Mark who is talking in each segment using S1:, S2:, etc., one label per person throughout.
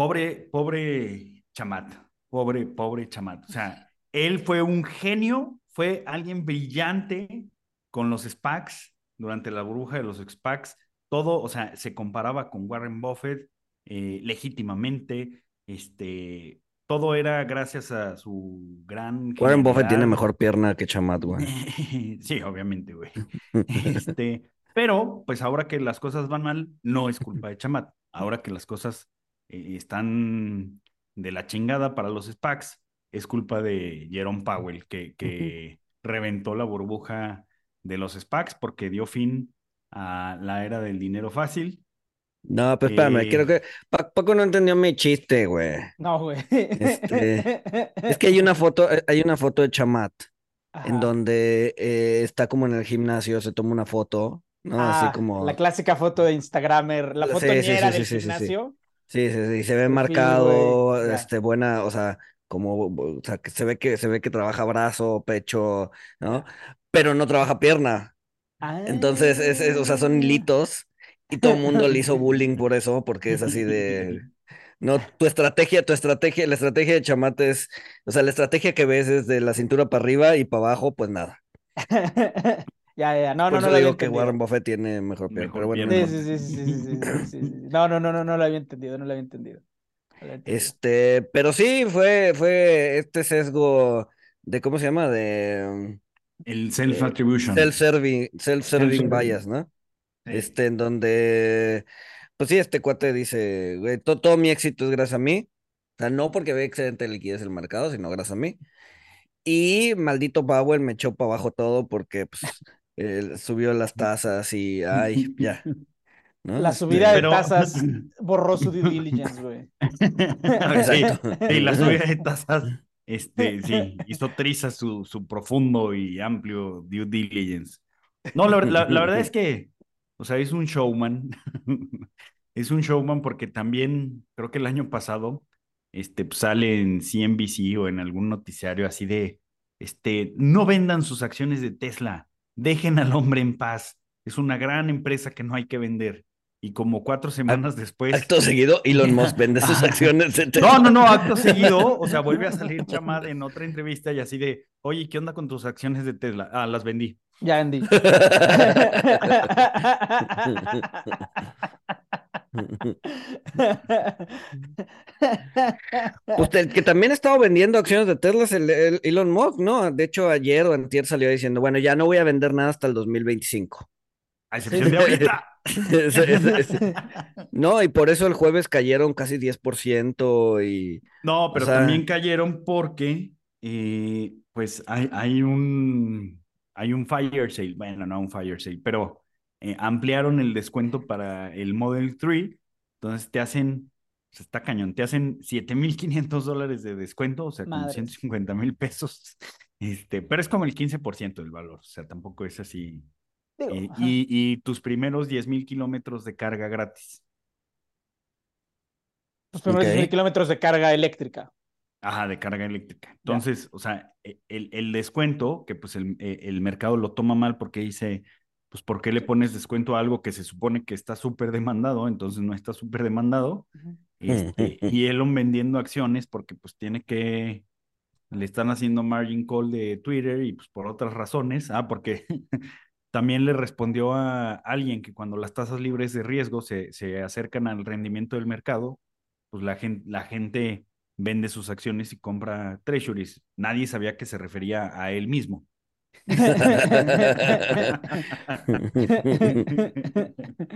S1: pobre, pobre Chamat, pobre, pobre Chamat. O sea, él fue un genio, fue alguien brillante con los SPACs durante la burbuja de los SPACs. Todo, o sea, se comparaba con Warren Buffett eh, legítimamente. Este, todo era gracias a su gran.
S2: Warren Buffett tiene mejor pierna que Chamat, güey.
S1: sí, obviamente, güey. Este, pero, pues ahora que las cosas van mal, no es culpa de Chamat. Ahora que las cosas eh, están de la chingada para los SPACs, es culpa de Jerome Powell, que, que reventó la burbuja de los SPACs porque dio fin a la era del dinero fácil.
S2: No, pues espérame, creo que Paco no entendió mi chiste, güey.
S3: No, güey.
S2: Este, es que hay una foto, eh, hay una foto de Chamat en donde eh, está como en el gimnasio, se toma una foto no, así
S3: Ah,
S2: como.
S3: La clásica foto de Instagramer, la foto
S2: Sí, sí, sí,
S3: del
S2: sí, sí, sí, sí.
S3: gimnasio.
S2: Sí, sí, sí, se ve marcado, este, buena, o sea, como, o sea, que se ve que se ve que trabaja brazo, pecho, ¿no? Pero no trabaja pierna. Entonces, es, es- o sea, son
S3: Ah.
S2: hilitos y todo el mundo le hizo bullying por eso, porque es así de, no, tu estrategia, tu estrategia, la estrategia de Chamate es, o sea, la estrategia que ves es de la cintura para arriba y para abajo, pues nada.
S3: Ya, ya, no, no, no.
S2: digo que Warren Buffett tiene mejor pierna, pero bueno.
S3: Sí, sí, sí, sí, No, no, no, no, no lo había entendido, no lo había entendido.
S2: Este, pero sí, fue, fue este sesgo de, ¿cómo se llama? De...
S1: El mm, self-attribution.
S2: Eh, self-serving,
S1: self-serving
S2: bias, ¿no? Este, en donde, pues sí, este cuate dice, güey, todo, todo mi éxito es gracias a mí. O sea, no porque ve excelente liquidez el mercado, sino gracias a mí. Y maldito Powell me echó para abajo todo porque pues, subió las tasas y, ay, ya, ¿no?
S3: La
S2: Este,
S3: subida de
S1: Pero-
S3: tasas borró su due diligence, güey.
S1: Sí,
S2: Exacto.
S1: sí, la subida de tasas, este, sí, hizo trizas su, su profundo y amplio due diligence. No, la, la- la verdad es que, o sea, es un showman. Es un showman porque también creo que el año pasado este, pues, sale en CNBC o en algún noticiario así de, este, no vendan sus acciones de Tesla, dejen al hombre en paz. Es una gran empresa que no hay que vender. Y como cuatro semanas después...
S2: Acto seguido, Elon Musk vende sus acciones de
S1: No,
S2: Tesla.
S1: no, no, acto seguido, o sea, vuelve a salir Chamad en otra entrevista y así de, oye, ¿qué onda con tus acciones de Tesla? Ah, las vendí.
S3: Ya, Andy.
S2: Usted, que también ha estado vendiendo acciones de Tesla es el, el Elon Musk, ¿no? De hecho, ayer o antier salió diciendo, bueno, ya no voy a vender nada hasta el 2025.
S1: A excepción de ahorita.
S2: Es- es- es- no, y por eso el jueves cayeron casi 10% y...
S1: No, pero
S2: sea-
S1: también cayeron porque, eh, pues, hay, hay un, hay un fire sale, bueno, no un fire sale, pero eh, ampliaron el descuento para el Model 3, entonces te hacen, está cañón, te hacen 7.500 dólares de descuento, o sea,
S3: Madres.
S1: 150 mil pesos, este, pero es como el 15% del valor, o sea, tampoco es así.
S3: Digo,
S1: Eh, y, y tus primeros 10 mil kilómetros de carga gratis.
S3: Los primeros
S2: Ok.
S3: 10.000 kilómetros de carga eléctrica.
S1: Ajá, de carga eléctrica. Entonces, o sea, e- el, el descuento, que pues el, e- el mercado lo toma mal porque dice, pues, ¿por qué le pones descuento a algo que se supone que está súper demandado? Entonces no está súper demandado. Este, y Elon vendiendo acciones porque pues tiene que, le están haciendo margin call de Twitter y pues por otras razones. Ah, porque también le respondió a alguien que cuando las tasas libres de riesgo se, se acercan al rendimiento del mercado, pues la gente, la gente vende sus acciones y compra treasuries. Nadie sabía que se refería a él mismo.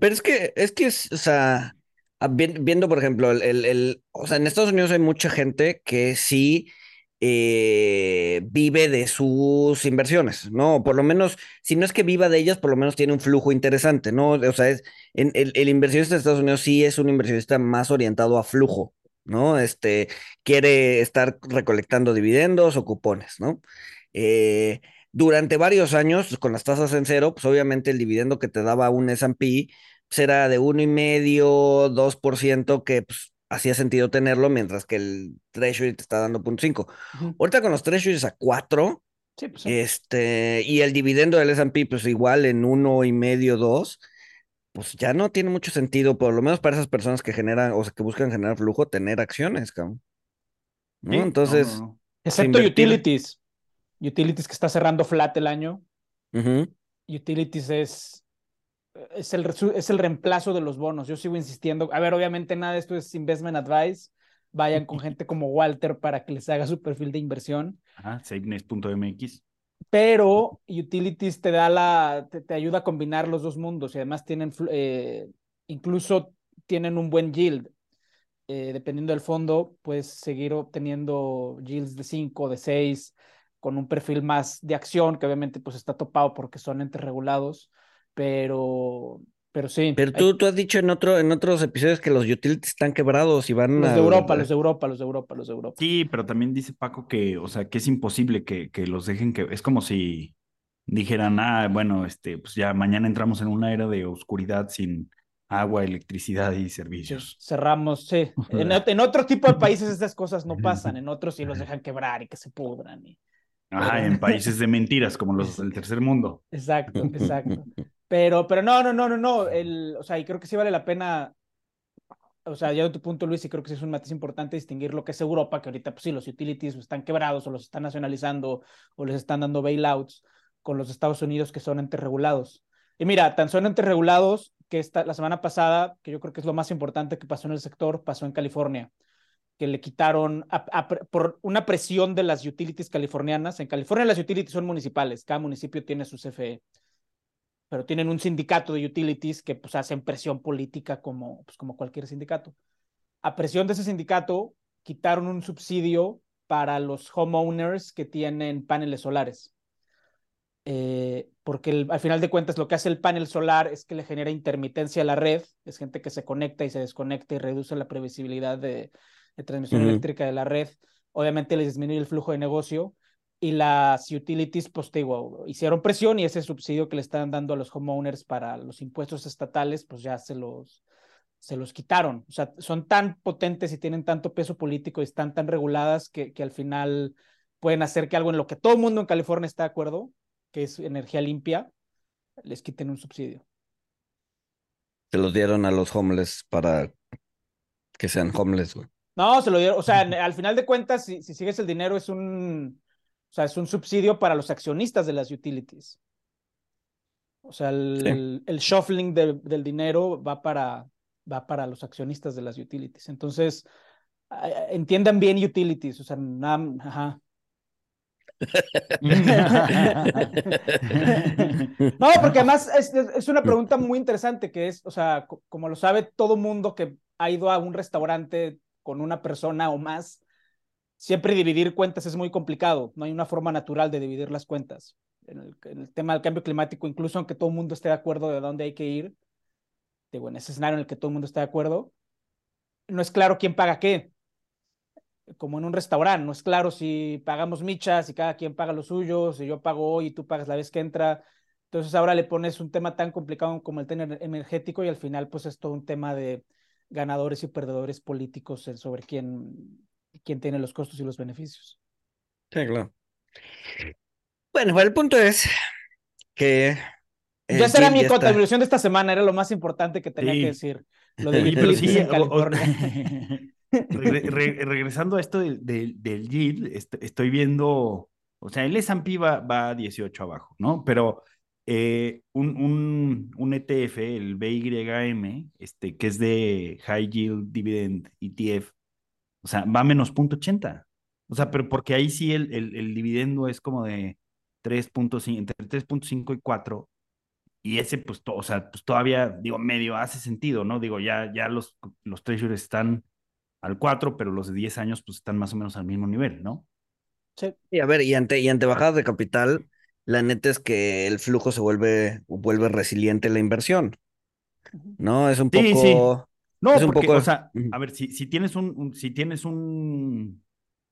S2: Pero es que, es que, es, o sea, a- vi- viendo, por ejemplo, el, el- o sea, en Estados Unidos hay mucha gente que sí eh, vive de sus inversiones, ¿no? Por lo menos, si no es que viva de ellas, por lo menos tiene un flujo interesante, ¿no? O sea, es, en, el, el inversionista de Estados Unidos sí es un inversionista más orientado a flujo, ¿no? Este, quiere estar recolectando dividendos o cupones, ¿no? Eh, durante varios años, con las tasas en cero, pues obviamente el dividendo que te daba un S&P pues era de uno y medio, 2%, que pues, hacía sentido tenerlo, mientras que el Treasury te está dando 0.5.
S3: Ujú.
S2: Ahorita con los Treasuries a 4,
S3: Sí, pues sí.
S2: este, y el dividendo del S&P pues igual en uno y medio, 2, pues ya no tiene mucho sentido, por lo menos para esas personas que generan, o sea, que buscan generar flujo, tener acciones, cabrón. ¿No?
S1: Sí, no,
S2: Entonces,
S1: no, no.
S3: Excepto
S2: invertir.
S3: utilities. Utilities que está cerrando flat el año. Utilities es, es, el, es el reemplazo de los bonos. Yo sigo insistiendo. A ver, obviamente nada de esto es investment advice. Vayan con gente como Walter para que les haga su perfil de inversión.
S1: Ajá, Saveness.mx.
S3: Pero Utilities te da la, te, te ayuda a combinar los dos mundos y además tienen, eh, incluso tienen un buen yield. Eh, dependiendo del fondo, puedes seguir obteniendo yields de 5, de 6, con un perfil más de acción, que obviamente pues está topado porque son entes regulados, pero, pero sí.
S2: Pero
S3: hay-
S2: tú, tú has dicho en otro, en otros episodios que los utilities están quebrados y van
S3: los
S2: a
S3: de Europa, los de Europa, los de Europa, los de Europa.
S1: Sí, pero también dice Paco que, o sea, que es imposible que, que los dejen que, es como si dijeran, ah, bueno, este, pues ya mañana entramos en una era de oscuridad sin agua, electricidad y servicios.
S3: cerramos, sí. En, en otro tipo de países estas cosas no pasan, en otros sí los dejan quebrar y que se pudran. y-
S1: Ajá, en países de mentiras como los del tercer mundo.
S3: Exacto, exacto. Pero, pero no, no, no, no, no. El, o sea, y creo que sí vale la pena. O sea, ya de tu punto, Luis, y creo que sí es un matiz importante distinguir lo que es Europa, que ahorita, pues sí, los utilities están quebrados o los están nacionalizando o les están dando bailouts con los Estados Unidos que son entes regulados. Y mira, tan son entes regulados que esta, la semana pasada, que yo creo que es lo más importante que pasó en el sector, pasó en California, que le quitaron a- a- por una presión de las utilities californianas. En California las utilities son municipales, cada municipio tiene su CFE pero tienen un sindicato de utilities que pues hacen presión política como, pues, como cualquier sindicato. A presión de ese sindicato, quitaron un subsidio para los homeowners que tienen paneles solares. Eh, porque el- al final de cuentas lo que hace el panel solar es que le genera intermitencia a la red, es gente que se conecta y se desconecta y reduce la previsibilidad de, de transmisión eléctrica de la red. Obviamente les disminuye el flujo de negocio y las utilities, pues te digo, hicieron presión y ese subsidio que le están dando a los homeowners para los impuestos estatales, pues ya se los, se los quitaron. O sea, son tan potentes y tienen tanto peso político y están tan reguladas que, que al final pueden hacer que algo en lo que todo el mundo en California está de acuerdo, que es energía limpia, les quiten un subsidio.
S2: Se los dieron a los homeless para que sean homeless, güey.
S3: No, se lo dieron, o sea, al final de cuentas, si, si sigues el dinero, es un, o sea, es un subsidio para los accionistas de las utilities. O sea, el, el shuffling de- del dinero va para, va para los accionistas de las utilities. Entonces, entiendan bien utilities, o sea, nada, ajá. No, porque además es, una pregunta muy interesante que es, o sea, co- como lo sabe todo mundo que ha ido a un restaurante con una persona o más, siempre dividir cuentas es muy complicado. No hay una forma natural de dividir las cuentas. En el, tema del cambio climático, incluso aunque todo el mundo esté de acuerdo de dónde hay que ir, digo, en ese escenario en el que todo el mundo está de acuerdo, no es claro quién paga qué. Como en un restaurante, no es claro si pagamos michas, si cada quien paga lo suyo, si yo pago hoy y tú pagas la vez que entra. Entonces ahora le pones un tema tan complicado como el tema energético y al final pues es todo un tema de ganadores y perdedores políticos sobre quién, quién tiene los costos y los beneficios.
S2: Sí, claro. Bueno, el punto es que. el
S3: ya será mi contribución de esta semana, era lo más importante que tenía
S1: Sí.
S3: que decir. Lo de
S1: Oye, pero sí,
S3: en
S1: o- o-
S3: California.
S1: Regre- re- regresando a esto del, del, del yield, est- estoy viendo, o sea, el S&P va, va a 18 abajo, ¿no? Pero eh, un, un, un ETF, el BYM, este, que es de High Yield Dividend ETF, o sea, va a menos 0.80. O sea, pero porque ahí sí el, el, el dividendo es como de 3.5, entre 3.5 y 4. Y ese, pues, to- o sea, pues todavía, digo, medio hace sentido, ¿no? Digo, ya, ya los, los treasuries están al 4, pero los de 10 años, pues, están más o menos al mismo nivel, ¿no?
S3: Sí.
S2: Y a ver, y ante, y ante bajadas de capital, la neta es que el flujo se vuelve, vuelve resiliente la inversión. ¿no? Es un
S1: Sí, sí.
S2: poco...
S1: No,
S2: Es un
S1: porque,
S2: poco-
S1: o sea, a ver, si, si tienes un, un- si tienes un,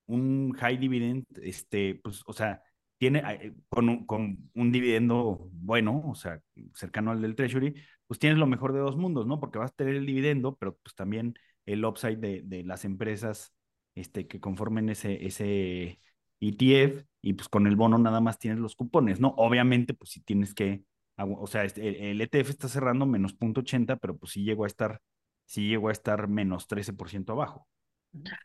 S1: un high dividend, este, pues, o sea, tiene eh, con un, con un dividendo bueno, o sea, cercano al del Treasury, pues tienes lo mejor de dos mundos, ¿no? Porque vas a tener el dividendo, pero pues también el upside de, de las empresas este, que conformen ese, ese ETF, y pues con el bono nada más tienes los cupones, ¿no? Obviamente, pues si tienes que, o sea, este, el, ETF está cerrando menos 0.80, pero pues sí llegó a estar sí llegó a estar menos 13% abajo.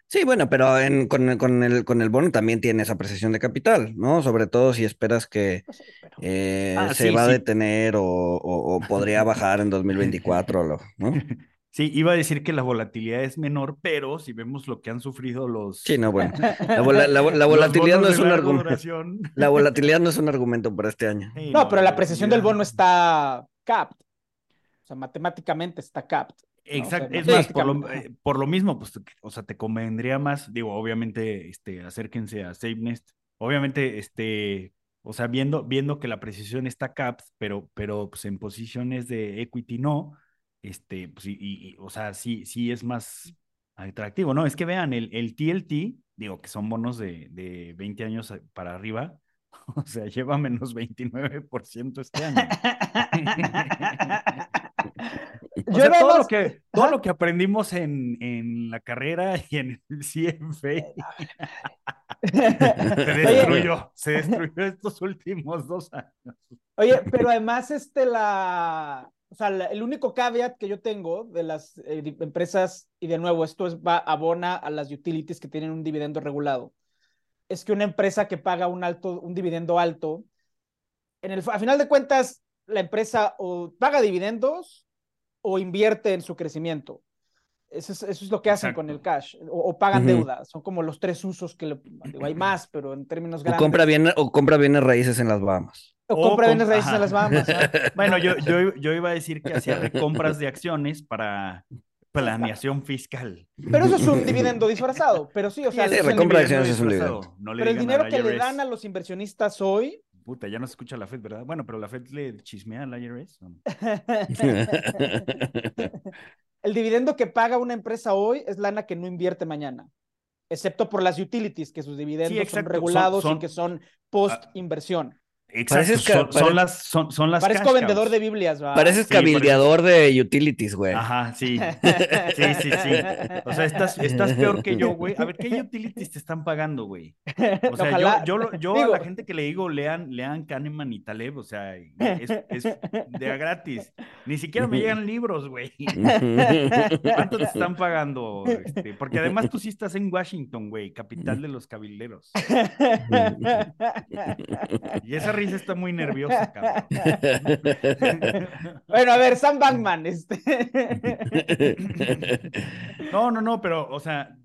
S2: Sí, bueno, pero en, con, el- con, el, con el bono también tienes apreciación de capital, ¿no? Sobre todo si esperas que
S3: Pues sí, pero-
S2: eh,
S1: Ah,
S2: se
S1: sí,
S2: va a detener o, o- o podría bajar en 2024, lo- ¿no?
S1: Sí, iba a decir que la volatilidad es menor, pero si vemos lo que han sufrido los,
S2: Sí, no, bueno. La, vola- la- la
S1: los
S2: volatilidad no es un argumento.
S1: duración.
S2: La volatilidad no es un argumento para este año.
S1: Sí,
S3: No, pero la apreciación del bono está capped. O sea, matemáticamente está capped. ¿no? O sea,
S1: Exacto, es más, por lo, eh, por lo mismo, pues, o sea, te convendría más, digo, obviamente, este, acérquense a SafeNest, obviamente, este, o sea, viendo, viendo que la precisión está capped, pero, pero, pues, en posiciones de equity no, este, pues, y, y- o sea, sí, sí es más atractivo, ¿no? Es que vean, el, el TLT, digo, que son bonos de, de 20 años para arriba, o sea, lleva menos 29% este año. O sea, todo, lo que, todo lo que aprendimos en, en la carrera y en el CFA se
S3: Oye,
S1: destruyó, se destruyó estos últimos dos años.
S3: Oye, pero además, este, la, o sea, la- el único caveat que yo tengo de las eh, empresas, y de nuevo, esto es, va, abona a las utilities que tienen un dividendo regulado, es que una empresa que paga un alto, un dividendo alto, en el, a final de cuentas, la empresa o paga dividendos o invierte en su crecimiento. Eso es, eso es lo que hacen con el cash, o, o pagan
S2: Ujú.
S3: deuda. Son como los tres usos que le, digo, hay más, pero en términos
S2: O
S3: grandes.
S2: compra, bien, o compra bienes raíces en las Bahamas.
S3: O
S1: o
S3: compra
S1: com-
S3: bienes raíces en las Bahamas. ¿ah?
S1: Bueno, yo, yo, yo iba a decir que hacía recompras de acciones para planeación fiscal.
S3: Pero eso es un dividendo disfrazado. Pero sí, o sea,
S1: Sí, es
S2: recompra de
S1: dividendo
S2: acciones es un
S1: disfrazado. No
S3: pero el dinero que le dan a los inversionistas hoy,
S1: Puta, ya no se escucha la FED, ¿verdad? Bueno, pero la FED le chismea al IRS.
S3: el dividendo que paga una empresa hoy es lana que no invierte mañana. Excepto por las utilities, que sus dividendos son regulados
S1: son-
S3: y que son post-inversión.
S1: Exacto, son, las, son, son las
S3: Parezco
S1: cash
S3: vendedor de Biblias, ¿va?
S2: Pareces
S1: Sí,
S2: cabildeador de utilities, güey.
S1: Ajá, sí. Sí, sí, sí. O sea, estás, estás peor que yo, güey. A ver, ¿qué utilities te están pagando, güey? O sea,
S3: Ojalá.
S1: yo, yo, lo- yo
S3: Digo-
S1: a la gente que le digo, lean, lean Kahneman y Taleb, o sea, es, es de a gratis. Ni siquiera me llegan libros, güey. ¿Cuánto te están pagando? Este, porque además tú sí estás en Washington, güey, capital de los cabilderos. Y esa risa está muy nerviosa, cabrón.
S3: bueno, a ver, Sam Bankman, este.
S1: No, no, no, pero, o sea,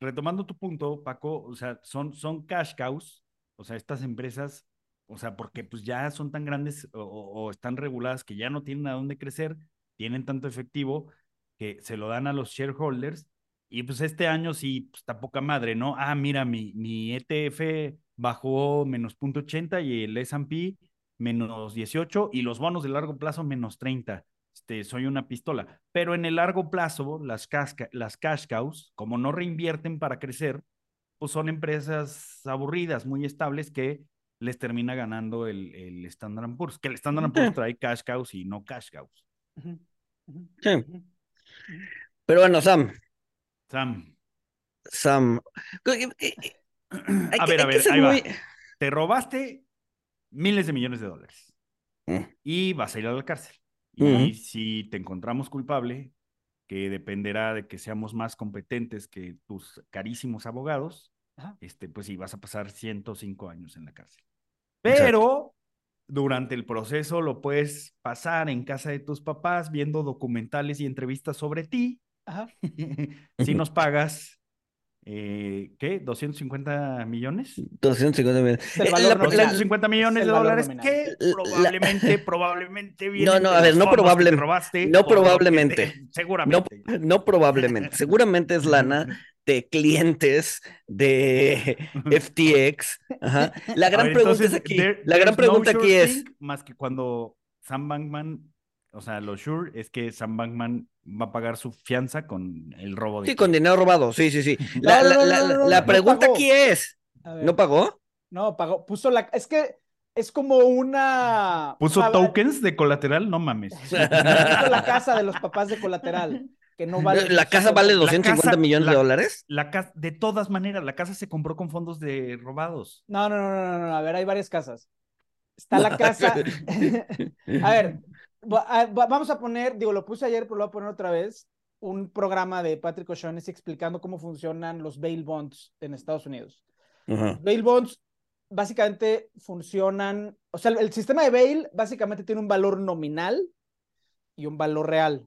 S1: retomando tu punto, Paco, o sea, son, son cash cows, o sea, estas empresas, o sea, porque pues ya son tan grandes o, o- o están reguladas que ya no tienen a dónde crecer, tienen tanto efectivo que se lo dan a los shareholders y pues este año sí, pues está poca madre, ¿no? Ah, mira, mi, mi ETF bajó menos 0.80 y el S&P menos 18 y los bonos de largo plazo menos 30 este, soy una pistola. Pero en el largo plazo, las, casca, las cash cows, como no reinvierten para crecer, pues son empresas aburridas, muy estables, que les termina ganando el, el Standard Poor's, que el Standard Poor's trae cash cows y no cash cows.
S2: Sí. Pero bueno, Sam,
S1: Sam,
S2: Sam. Hay
S1: a
S2: que-
S1: ver, a ver, va. Te robaste miles de millones de dólares
S2: Mm.
S1: y vas a ir a la cárcel. Y si te encontramos culpable, que dependerá de que seamos más competentes que tus carísimos abogados,
S3: Ajá.
S1: este, pues sí, vas a pasar 105 años en la cárcel.
S2: Exacto.
S1: Pero durante el proceso lo puedes pasar en casa de tus papás viendo documentales y entrevistas sobre ti.
S3: Ajá.
S1: si nos pagas, eh, ¿qué? ¿250 millones?
S2: 250 millones. Eh, la-
S3: nominal.
S2: la-
S1: 250 millones de dólares que
S2: La-
S1: probablemente, probablemente vienen
S2: no,
S1: de
S2: a ver, no
S1: fondos que
S2: probable-
S1: te robaste
S2: no probablemente.
S1: te- seguramente.
S2: No probablemente. Seguramente es lana de clientes de FTX. Ajá. La gran
S1: ver,
S2: pregunta
S1: entonces,
S2: es aquí.
S1: there-
S2: la gran
S1: no
S2: pregunta aquí
S1: sure
S2: es.
S1: Más que cuando Sam Bankman, o sea, lo sure es que Sam Bankman va a pagar su fianza con el robo de.
S2: Sí, con dinero robado. Sí, sí, sí. La,
S3: No, no,
S2: la- la-
S3: no,
S2: la pregunta aquí es: ¿no pagó?
S3: No, pagó, puso la, es que es como una...
S1: ¿Puso tokens de colateral? No mames.
S3: Puso la casa de los papás de colateral, que no vale...
S2: ¿La casa vale 250
S1: casa-
S2: millones de
S1: la-
S2: dólares?
S1: La casa, de todas maneras, la casa se compró con fondos de robados.
S3: No, no, no, no, no, no, a ver, hay varias casas. Está la casa... a ver, vamos a poner, digo, lo puse ayer, pero lo voy a poner otra vez, un programa de Patrick O'Shaughnessy explicando cómo funcionan los bail bonds en Estados Unidos.
S2: Ajá.
S3: Bail bonds básicamente funcionan, o sea, el sistema de bail básicamente tiene un valor nominal y un valor real.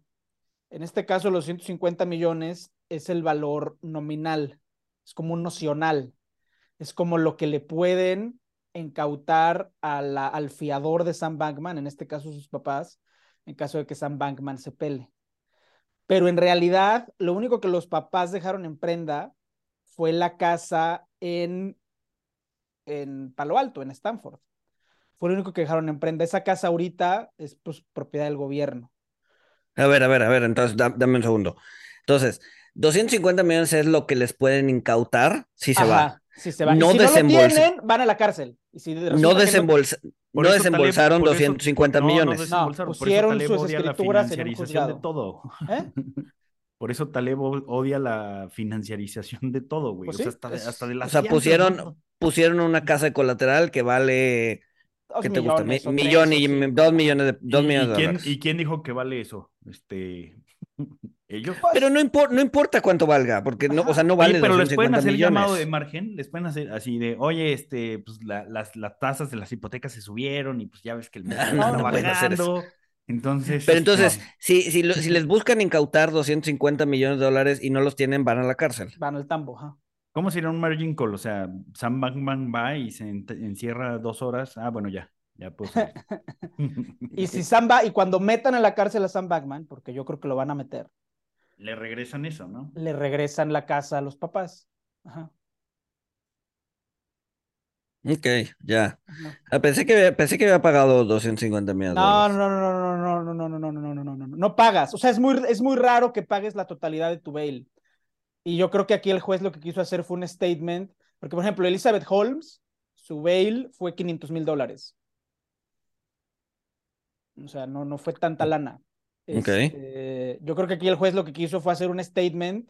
S3: En este caso, los 150 millones es el valor nominal, es como un nocional, es como lo que le pueden incautar a la- al fiador de Sam Bankman, en este caso sus papás, en caso de que Sam Bankman se pele. Pero en realidad, lo único que los papás dejaron en prenda fue la casa en, en Palo Alto, en Stanford. Fue lo único que dejaron en prenda. Esa casa ahorita es pues, propiedad del gobierno.
S2: A ver, a ver, a ver, entonces da- dame un segundo. Entonces, 250 millones es lo que les pueden incautar si se va.
S3: Si se va. Y
S2: No
S3: si no lo
S2: desembolsa-
S3: tienen, van a la cárcel. Y si resulta
S2: No,
S3: que
S2: desembolsa-
S1: Por
S2: no
S1: Taleb-
S2: desembolsaron
S1: eso-
S2: 250
S1: no, no
S2: millones.
S1: desembolsaron, por eso
S3: pusieron
S1: Taleb
S3: sus
S1: odia la
S3: escrituras en un
S1: de todo.
S3: ¿eh?
S1: Por eso Taleb odia la financiarización de todo, güey.
S3: Pues
S1: o sea,
S3: sí,
S1: hasta, de-
S3: es-
S1: hasta de las
S2: O sea, pusieron,
S1: ¿no?
S2: pusieron una casa de colateral que vale,
S3: Dos
S2: ¿qué te gusta? Mi-
S3: millones o tres
S2: millón y dos millones de, dos
S1: ¿Y-
S2: millones
S1: y
S2: de
S1: quién,
S2: dólares.
S1: ¿Y quién dijo que vale eso? Este, ellos.
S3: Pues,
S2: Pero no, impor- no importa cuánto valga, porque no, o sea, no vale
S1: Oye, pero les pueden
S2: 250
S1: hacer
S2: millones.
S1: llamado de margen, les pueden hacer así de, oye, este, pues la- las, las tasas de las hipotecas se subieron y pues ya ves que el mercado
S2: No,
S1: está
S2: no hacer eso.
S1: bajando. Entonces,
S2: Pero
S1: este,
S2: entonces, si, si, lo- si les buscan incautar 250 millones de dólares y no los tienen, van a la cárcel.
S3: Van al tambo, ajá.
S1: ¿cómo sería un margin call? O sea, Sam Bankman va y se encierra dos horas. Ah, bueno, ya, ya salir.
S3: Y si Sam va, y cuando metan en la cárcel a Sam Bankman, porque yo creo que lo van a meter,
S1: Le regresan eso, ¿no?
S3: le regresan la casa a los papás. Ajá.
S2: Ok, ya. Ah, pensé que, había- pensé que había pagado 250 millones de
S3: No,
S2: dólares.
S3: no, no, no, no, no, no, no, no, no, no, no, no, no, no, no pagas. O sea, es muy, es muy raro que pagues la totalidad de tu bail. Y yo creo que aquí el juez lo que quiso hacer fue un statement, porque por ejemplo, Elizabeth Holmes, su bail fue 500 mil dólares. O sea, no, no fue tanta lana.
S2: Ok.
S3: Este, yo creo que aquí el juez lo que quiso fue hacer un statement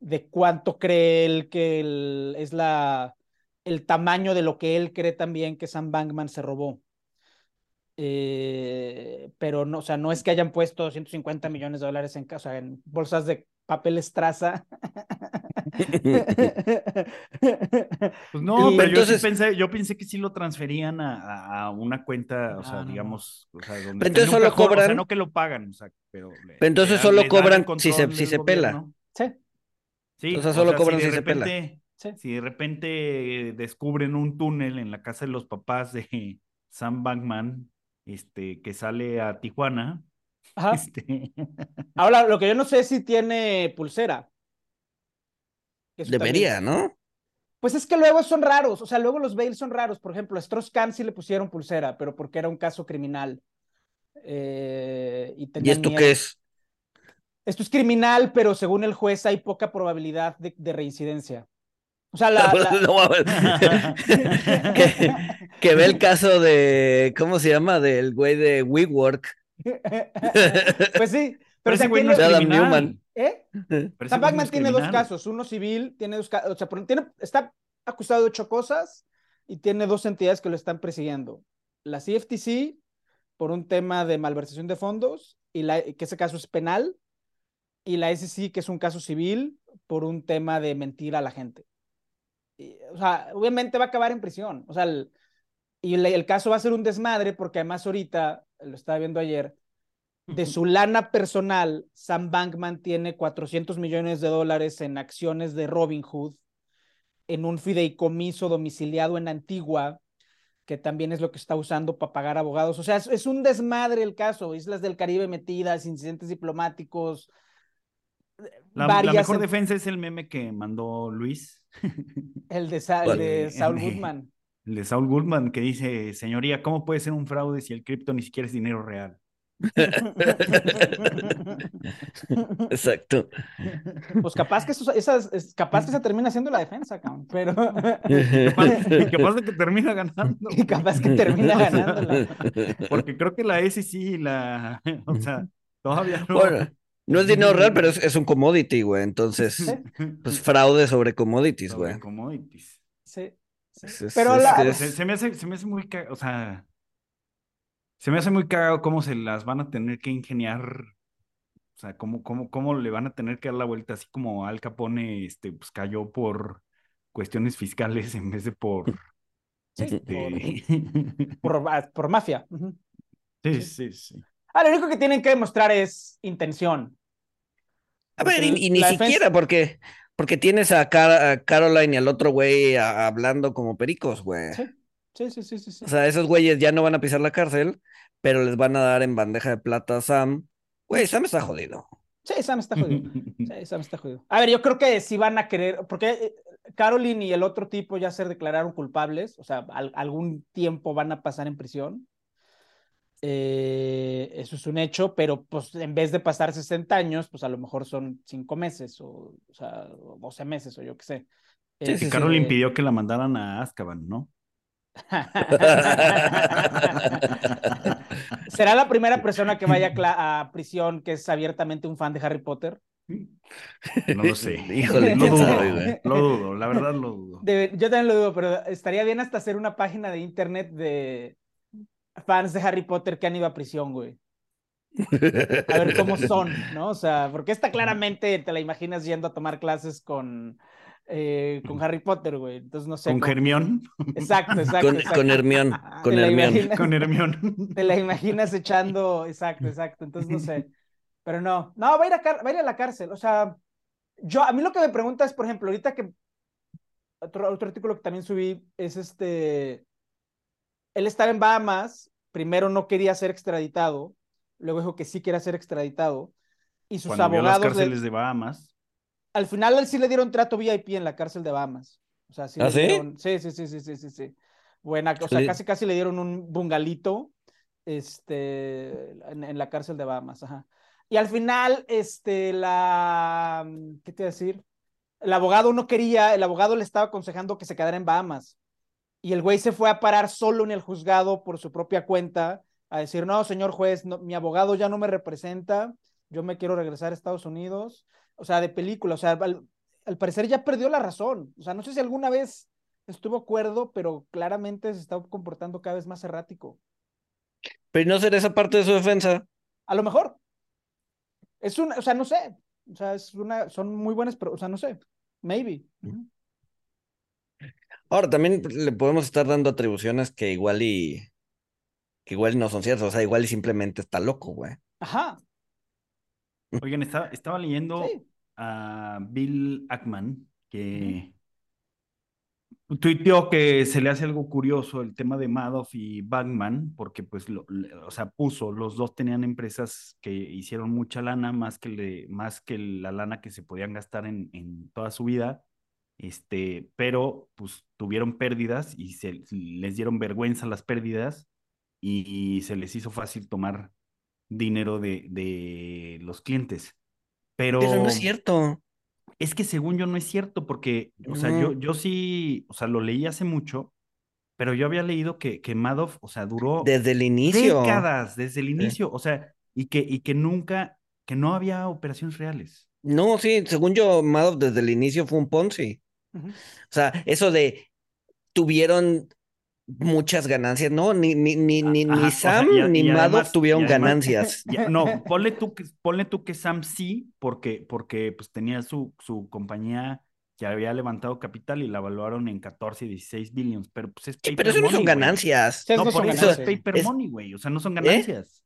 S3: de cuánto cree él que el- es la, el tamaño de lo que él cree también que Sam Bankman se robó. Eh, pero no, o sea, no es que hayan puesto 150 millones de dólares en en bolsas de papel estraza.
S1: Pues no,
S2: Y
S1: pero yo sí pensé, yo pensé que sí lo transferían a, una cuenta, o sea,
S3: no, no.
S1: digamos, o sea, donde
S2: Pero entonces solo
S1: cajón, o sea,
S2: cobran-
S1: no que lo pagan, o sea, pero. le-
S2: Pero entonces
S1: le
S2: solo cobran si se- si pela.
S3: Sí,
S1: Sí,
S2: O sea, solo cobran
S1: si
S2: si
S1: de
S2: se pela.
S1: repente,
S3: sí.
S1: si de repente descubren un túnel en la casa de los papás de Sam Bankman, este, que sale a Tijuana,
S3: Ajá.
S1: este,
S3: Ahora, lo que yo no sé es si tiene pulsera. También-
S2: Debería, ¿no?
S3: Pues es que luego son raros, o sea, luego los bails son raros. Por ejemplo, a Strauss-Kahn sí le pusieron pulsera, pero porque era un caso criminal. Eh, y
S2: ¿Y
S3: tenían
S2: esto
S3: miedo.
S2: qué es?
S3: Esto es criminal, pero según el juez hay poca probabilidad de, de reincidencia. O sea, la, la-
S2: No, a ver. que, que ve el caso de, ¿cómo se llama? Del güey de WeWork.
S3: pues sí, pero,
S1: pero ese güey no
S3: tiene-
S1: es
S2: Adam
S1: criminal.
S2: Newman.
S3: ¿Eh? Bankman
S1: es
S3: tiene dos casos, uno civil, tiene dos o sea, tiene, está acusado de ocho cosas y tiene dos entidades que lo están persiguiendo. La CFTC por un tema de malversación de fondos y la, que ese caso es penal y la SEC que es un caso civil por un tema de mentir a la gente. Y, o sea, obviamente va a acabar en prisión. O sea, el- y el, el caso va a ser un desmadre porque además ahorita, lo estaba viendo ayer, de su lana personal, Sam Bankman tiene 400 millones de dólares en acciones de Robinhood, en un fideicomiso domiciliado en Antigua, que también es lo que está usando para pagar abogados. O sea, es, es un desmadre el caso, Islas del Caribe metidas, incidentes diplomáticos.
S1: La, mejor defensa es el meme que mandó Luis,
S3: el de, Sa- el de Saul
S1: El de-
S3: Goodman.
S1: el de Saul Goodman, que dice, señoría, ¿cómo puede ser un fraude si el cripto ni siquiera es dinero real?
S2: Exacto.
S3: Pues capaz que eso, esas, es- capaz que se termina siendo la defensa, cabrón, pero
S1: Capaz, capaz de que termina ganando.
S3: y capaz que termina ganándola.
S1: Porque creo que la SEC y la, o sea, todavía no.
S2: Bueno, no es dinero real, pero es, es un commodity, güey. Entonces,
S3: Sí.
S2: pues fraude sobre commodities,
S1: Sobre
S2: güey.
S1: commodities.
S3: Sí, sí. Pero
S2: es
S3: la-
S1: Se,
S2: es-
S1: se- se me hace, se me hace muy, o sea, se me hace muy cagado cómo se las van a tener que ingeniar, o sea, cómo, cómo, cómo le van a tener que dar la vuelta, así como Al Capone, este, pues cayó por cuestiones fiscales en vez de por,
S3: Sí,
S1: este,
S3: por, por, por mafia. Ujú.
S1: sí, sí, sí.
S3: Ah, lo único que tienen que demostrar es intención.
S2: A ver, y, y ni
S3: defensa-
S2: siquiera porque, porque tienes a, Car- a Caroline y al otro güey hablando como pericos, güey.
S3: Sí. Sí, sí, sí, sí. sí.
S2: O sea, esos güeyes ya no van a pisar la cárcel, pero les van a dar en bandeja de plata a Sam. Güey, Sam está jodido.
S3: Sí, Sam está jodido. Sí, Sam está jodido. A ver, yo creo que sí van a querer, porque eh, Caroline y el otro tipo ya se declararon culpables, o sea, al- algún tiempo van a pasar en prisión. Eh, eso es un hecho, pero pues en vez de pasar 60 años, pues a lo mejor son 5 meses o, o sea, o 12 meses o yo qué sé.
S2: Sí, sí,
S1: Caroline
S3: Este,
S1: pidió que la mandaran a Azkaban, ¿no?
S3: ¿Será la primera persona que vaya a, prisión que es abiertamente un fan de Harry Potter?
S1: No lo sé.
S2: Híjole,
S1: lo dudo, lo dudo, la verdad lo dudo.
S3: De- yo también lo dudo, pero estaría bien hasta hacer una página de internet de fans de Harry Potter que han ido a prisión, güey. A ver cómo son, ¿no? O sea, porque esta claramente te la imaginas yendo a tomar clases con, eh, con Harry Potter, güey. Entonces no sé.
S1: ¿Con Germión?
S3: Exacto, exacto.
S2: Con,
S3: exacto.
S2: con Hermión, con
S3: Te la
S2: Hermión.
S3: imaginas-
S1: Con Hermión.
S3: Te la imaginas echando, exacto, exacto. Entonces no sé. Pero no, no, va a ir a, car- va a, ir a la cárcel. O sea, yo, a mí lo que me pregunta es, por ejemplo, ahorita que otro, otro artículo que también subí es este, él estaba en Bahamas, primero no quería ser extraditado, luego dijo que sí quería ser extraditado, y sus
S1: Cuando vio las
S3: abogados, le-
S1: cárceles de Bahamas.
S3: Al final él sí le dieron trato VIP en la cárcel de Bahamas. O sea, sí
S2: ¿Ah,
S3: le
S2: sí?
S3: dieron, sí, sí, sí, sí, sí, sí, sí. Buena, o sea, casi casi le dieron un bungalito este, en, en la cárcel de Bahamas, ajá. Y al final, este, la, ¿qué te iba a decir? El abogado no quería, el abogado le estaba aconsejando que se quedara en Bahamas. Y el güey se fue a parar solo en el juzgado por su propia cuenta a decir, no, señor juez, no, mi abogado ya no me representa, yo me quiero regresar a Estados Unidos. O sea, de película, o sea, al, al parecer ya perdió la razón. O sea, no sé si alguna vez estuvo acuerdo, pero claramente se está comportando cada vez más errático.
S2: Pero no será esa parte de su defensa.
S3: A lo mejor. Es una, o sea, no sé. O sea, es una, son muy buenas, pero, o sea, no sé. Maybe.
S2: Ahora también le podemos estar dando atribuciones que igual y que igual no son ciertas. O sea, igual y simplemente está loco, güey.
S3: Ajá.
S1: Oigan, estaba, estaba leyendo
S3: Sí.
S1: a Bill Ackman, que tuiteó que se le hace algo curioso el tema de Madoff y Bankman, porque pues, lo- o sea, puso, los dos tenían empresas que hicieron mucha lana, más que, le, más que la lana que se podían gastar en, en toda su vida, este, pero pues tuvieron pérdidas y se les dieron vergüenza las pérdidas y, se les hizo fácil tomar dinero de, de los clientes. Pero,
S2: Pero no es cierto.
S1: es que según yo no es cierto, porque, o sea, yo,
S2: No.
S1: yo sí, o sea, lo leí hace mucho, pero yo había leído que, que Madoff, o sea, duró
S2: Desde el inicio.
S1: décadas desde el inicio, o sea, y que, y que nunca, que no había operaciones reales.
S2: No, sí, según yo, Madoff desde el inicio fue un Ponzi. O sea, eso de tuvieron muchas ganancias. No, ni, ni, ni, ni,
S1: Ajá,
S2: ni
S1: o sea,
S2: Sam
S1: y
S2: ni
S1: y además-
S2: tuvieron
S1: y además-
S2: ganancias.
S1: Ya, no, ponle tú que, ponle tú que Sam sí, porque, porque pues tenía su, su compañía que había levantado capital y la evaluaron en 14, 16 billions, pero pues es
S2: Sí, pero eso no son ganancias.
S1: No,
S3: no
S1: por
S3: son
S1: eso
S2: ganancias.
S1: es paper
S2: Es-
S1: money, güey, o sea, no son
S2: ¿Eh?
S1: ganancias.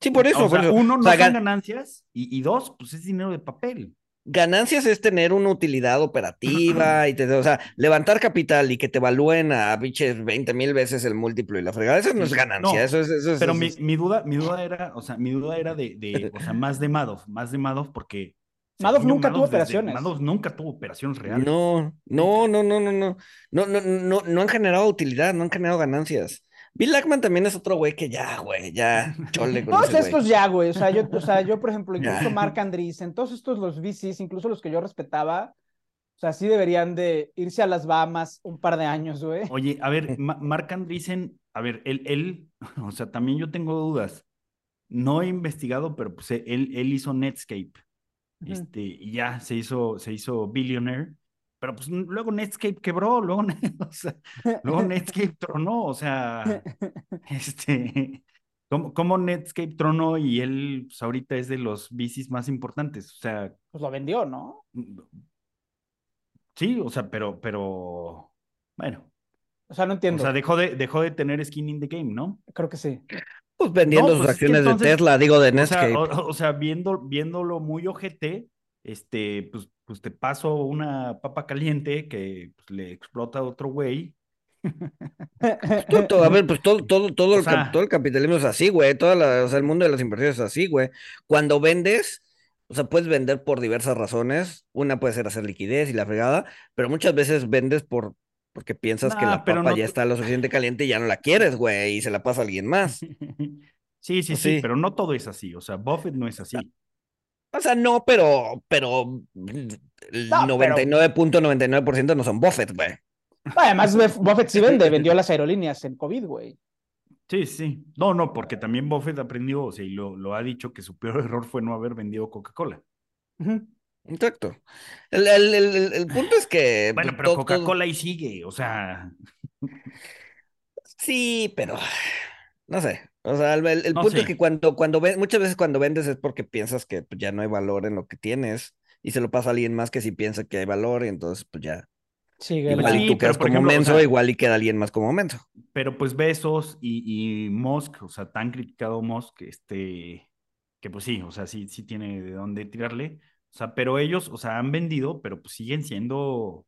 S2: Sí, por eso.
S1: o sea,
S2: por eso.
S1: uno, no
S2: O sea,
S1: son
S2: gan-
S1: ganancias y, y dos, pues es dinero de papel.
S2: Ganancias es tener una utilidad operativa y te, o sea, levantar capital y que te evalúen a biches 20 mil veces el múltiplo y la fregada. Eso no es ganancia,
S1: no,
S2: eso es, eso es-
S1: Pero
S2: eso
S1: mi,
S2: es-
S1: mi duda, mi duda era, o sea, mi duda era de, de, o sea, más de Madoff, más de Madoff, porque
S3: Madoff nunca tuvo
S1: desde-
S3: operaciones.
S1: Madoff nunca tuvo operaciones reales.
S2: No, no, no, no, no, no. No, no, no, no han generado utilidad, no han generado ganancias. Bill Ackman también es otro güey que ya, güey, ya, chole con
S3: Todos
S2: ese güey.
S3: estos ya, güey. O sea, yo, o sea, yo, por ejemplo, incluso. Mark Andreessen, todos estos los VCs, incluso los que yo respetaba, o sea, sí deberían de irse a las Bahamas un par de años, güey.
S1: Oye, a ver, Ma- Mark Andreessen, a ver, él, él, o sea, también yo tengo dudas. No he investigado, pero pues él, él hizo Netscape. Este, y ya se hizo, se hizo billionaire. Pero pues luego Netscape quebró, luego, o sea, luego Netscape tronó, o sea, este, ¿cómo, cómo Netscape tronó y él pues, ahorita es de los VCs más importantes? O sea,
S3: Pues lo vendió, ¿no?
S1: sí, o sea, pero, pero, bueno,
S3: O sea, no
S1: o
S3: entiendo.
S1: sea, dejó de, dejó de tener skin in the game, ¿no?
S3: Creo que sí.
S2: Pues vendiendo
S1: No,
S2: sus
S1: pues es que
S2: acciones
S1: entonces-
S2: de Tesla, digo, de
S1: O sea,
S2: Netscape.
S1: o, o sea, viendo, viéndolo muy ojete, este, pues, pues te paso una papa caliente que pues, le explota a otro güey.
S2: Todo- todo- a ver, pues todo, todo, todo,
S1: O
S2: el,
S1: sea-
S2: todo el capitalismo es así, güey. Toda la, o sea, el mundo de las inversiones es así, güey. Cuando vendes, o sea, puedes vender por diversas razones. Una puede ser hacer liquidez y la fregada, pero muchas veces vendes por porque piensas que
S1: Nah,
S2: la
S1: pero
S2: papa
S1: no
S2: ya está lo suficiente caliente y ya no la quieres, güey, y se la pasa a alguien más.
S1: Sí, sí, sí,
S2: Sí.
S1: pero no todo es así. O sea, Buffett no es así.
S2: O sea, no, pero, pero el
S3: No, pero-
S2: 99.99% no son Buffett, güey.
S3: Además, Buff- Buffett sí vende, vendió las aerolíneas en COVID, güey.
S1: Sí, sí. No, no, porque también Buffett aprendió, o sea, y lo, lo ha dicho que su peor error fue no haber vendido Coca-Cola.
S2: Exacto. El, el- el- el- punto es que.
S1: Bueno, pero Coca-Cola ahí sigue, o sea,
S2: Sí, pero no sé. O sea, el, el punto es que cuando, cuando ven, muchas veces cuando vendes es porque piensas que pues, ya no hay valor en lo que tienes y se lo pasa a alguien más que si piensa que hay valor y entonces pues ya.
S3: Sigue
S2: Igual
S3: la-
S2: y
S1: Sí,
S2: tú quedas como
S1: ejemplo, o
S2: menso,
S1: sea-
S2: igual y queda alguien más como menso.
S1: pero pues Besos y, y Musk, o sea, tan criticado Musk, este, que pues sí, o sea, sí, sí tiene de dónde tirarle, o sea, pero ellos, o sea, han vendido, pero pues siguen siendo,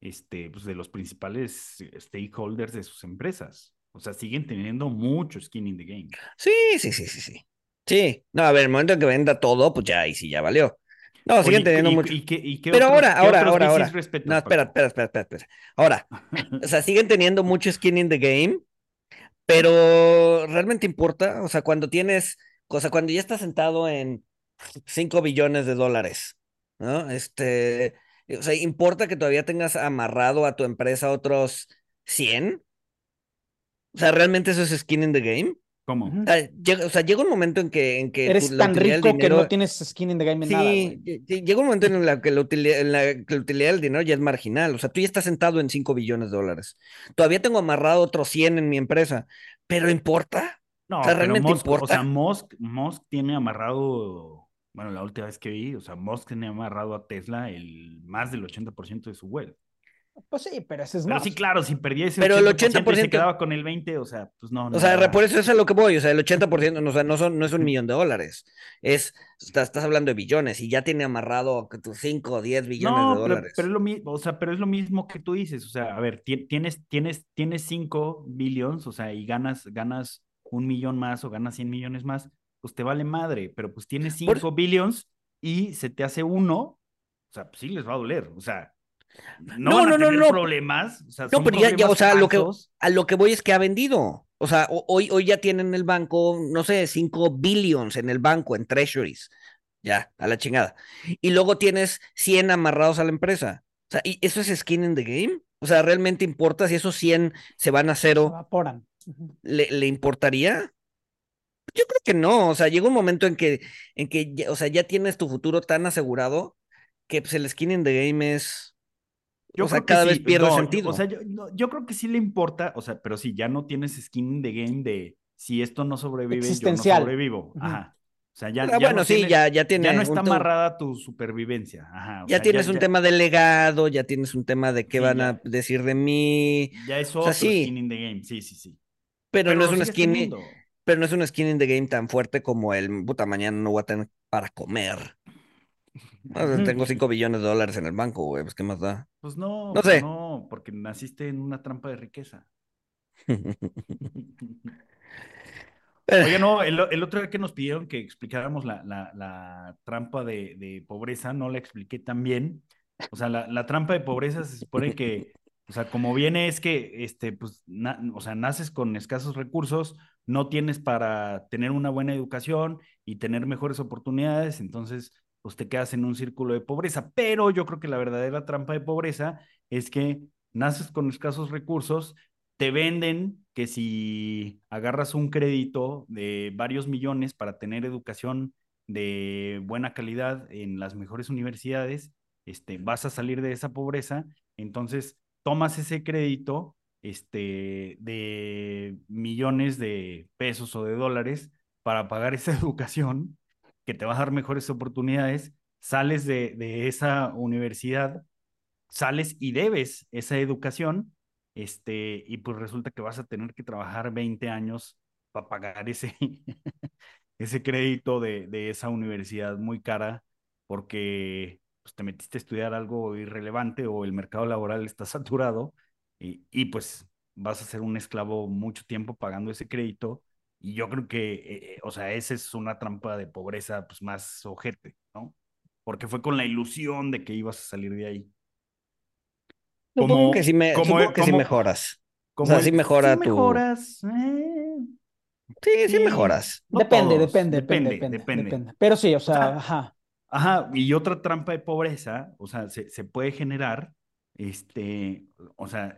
S1: este, pues de los principales stakeholders de sus empresas, o sea, siguen teniendo mucho skin in the game.
S2: Sí, sí, sí, sí, sí. Sí. No, a ver, el momento en que venda todo, pues ya, y sí, ya valió. No, siguen teniendo mucho. Pero ahora, ahora, ahora, ahora. No, espera, espera, espera, espera. Ahora, o sea, siguen teniendo mucho skin in the game, pero ¿realmente importa? O sea, cuando tienes, o sea, cuando ya estás sentado en 5 billones de dólares, ¿no? Este, o sea, ¿importa que todavía tengas amarrado a tu empresa otros 100? O sea, ¿realmente eso es skin in the game?
S1: ¿Cómo?
S2: O sea, llega, o sea, llega un momento en que, en que
S3: Eres tan
S2: utilidad del
S3: rico que
S2: dinero-
S3: no tienes skin in the game en nada,
S2: Sí,
S3: güey.
S2: lle- lle- llega un momento en la que la utilidad, en la que la utilidad del dinero ya es marginal. O sea, tú ya estás sentado en 5 billones de dólares. Todavía tengo amarrado otros 100 en mi empresa. ¿Pero importa?
S1: No,
S2: O sea,
S1: pero
S2: ¿realmente
S1: Musk, o
S2: importa?
S1: sea, Musk, Musk tiene amarrado, bueno, la última vez que vi, o sea, Musk tiene amarrado a Tesla el más del 80% de su wealth.
S3: Pues sí, pero ese es
S1: Pero
S3: más.
S1: sí, claro, si perdía ese
S2: Pero el
S1: 80%, y se
S2: 80%
S1: quedaba con el 20, o sea, pues no, no.
S2: O sea, por eso es a lo que voy. O sea, el 80% no, o sea, no, son, no es un millón de dólares. Es, estás, estás hablando de billones y ya tiene amarrado tus 5 o 10 billones
S1: No,
S2: de
S1: pero,
S2: dólares.
S1: pero es lo mismo, o sea, pero es lo mismo que tú dices, o sea, a ver, ti- tienes, tienes, tienes 5 billions, o sea, y ganas, ganas un millón más o ganas 100 millones más, pues te vale madre, pero pues tienes
S2: Por-
S1: 5 billions y se te hace uno, o sea, pues sí les va a doler, o sea, no,
S2: No,
S1: van a
S2: no, no,
S1: tener
S2: no.
S1: problemas, o sea,
S2: No,
S1: son
S2: pero ya- ya, o sea, lo que-. A lo que voy es que ha vendido. O sea, ho- hoy, hoy ya tienen en el banco, no sé, 5 billions en el banco, en treasuries. Ya, a la chingada. Y luego tienes 100 amarrados a la empresa. O sea, ¿y eso es skin in the game? O sea, ¿realmente importa si esos 100 se van a
S3: Se
S2: cero?
S3: evaporan. Ujú.
S2: ¿Le, le importaría? Yo creo que no. O sea, llega un momento en que, en que ya, o sea, ya tienes tu futuro tan asegurado que pues, el skin in the game es. O sea, cada vez
S1: sí,
S2: pierde
S1: no, yo-
S2: sentido.
S1: O sea, yo, no, yo creo que sí le importa, o sea, pero sí, ya no tienes skin in the game de si esto no sobrevive, yo no sobrevivo. Ajá. O sea, ya,
S2: Ah,
S1: ya
S2: bueno,
S1: no
S2: sí,
S1: tienes-
S2: ya, ya tiene.
S1: ya no está amarrada tu supervivencia. Ajá. o
S2: Ya
S1: sea,
S2: tienes un
S1: ya-
S2: tema de legado, ya tienes un tema de qué
S1: Sí,
S2: van
S1: ya.
S2: a decir de mí,
S1: Ya es
S2: sea,
S1: otro
S2: sí.
S1: skin in the game. Sí, sí, sí.
S2: pero, no es
S1: lo
S2: un
S1: sigues
S2: skin,
S1: teniendo.
S2: pero no es un skin in the game tan fuerte como el puta mañana no voy a tener para comer.
S3: Ujú.
S2: tengo 5 billones de dólares en el banco, güey, pues qué más da.
S1: Pues no,
S2: No
S1: pues
S2: sé.
S1: no, porque naciste en una trampa de riqueza. Oye, no, el, el, otro día que nos pidieron que explicáramos la, la, la trampa de, de, pobreza, no la expliqué tan bien. O sea, la, la, trampa de pobreza se supone que, o sea, como viene es que, este, pues, na, o sea, naces con escasos recursos, no tienes para tener una buena educación y tener mejores oportunidades, entonces, pues te quedas en un círculo de pobreza. Pero yo creo que la verdadera trampa de pobreza es que naces con escasos recursos, te venden que si agarras un crédito de varios millones para tener educación de buena calidad en las mejores universidades, este, vas a salir de esa pobreza, entonces tomas ese crédito este, de millones de pesos o de dólares para pagar esa educación que te va a dar mejores oportunidades, sales de, de esa universidad, sales y debes esa educación este, y pues resulta que vas a tener que trabajar 20 años para pagar ese, ese crédito de, de, esa universidad muy cara porque pues, te metiste a estudiar algo irrelevante o el mercado laboral está saturado y, y pues vas a ser un esclavo mucho tiempo pagando ese crédito y yo creo que, eh, o sea, esa es una trampa de pobreza pues más ojete, ¿no? Porque fue con la ilusión de que ibas a salir de ahí.
S2: Como, supongo que sí, me, como, supongo que como, sí mejoras. Como o sea, sí mejora sí tu...
S1: mejoras. Eh,
S2: sí, sí, sí, mejoras.
S3: No depende, todos. depende, depende, depende, depende, depende, Pero sí, o sea, o sea, ajá.
S1: Ajá, y otra trampa de pobreza, o sea, se, se puede generar, este, o sea,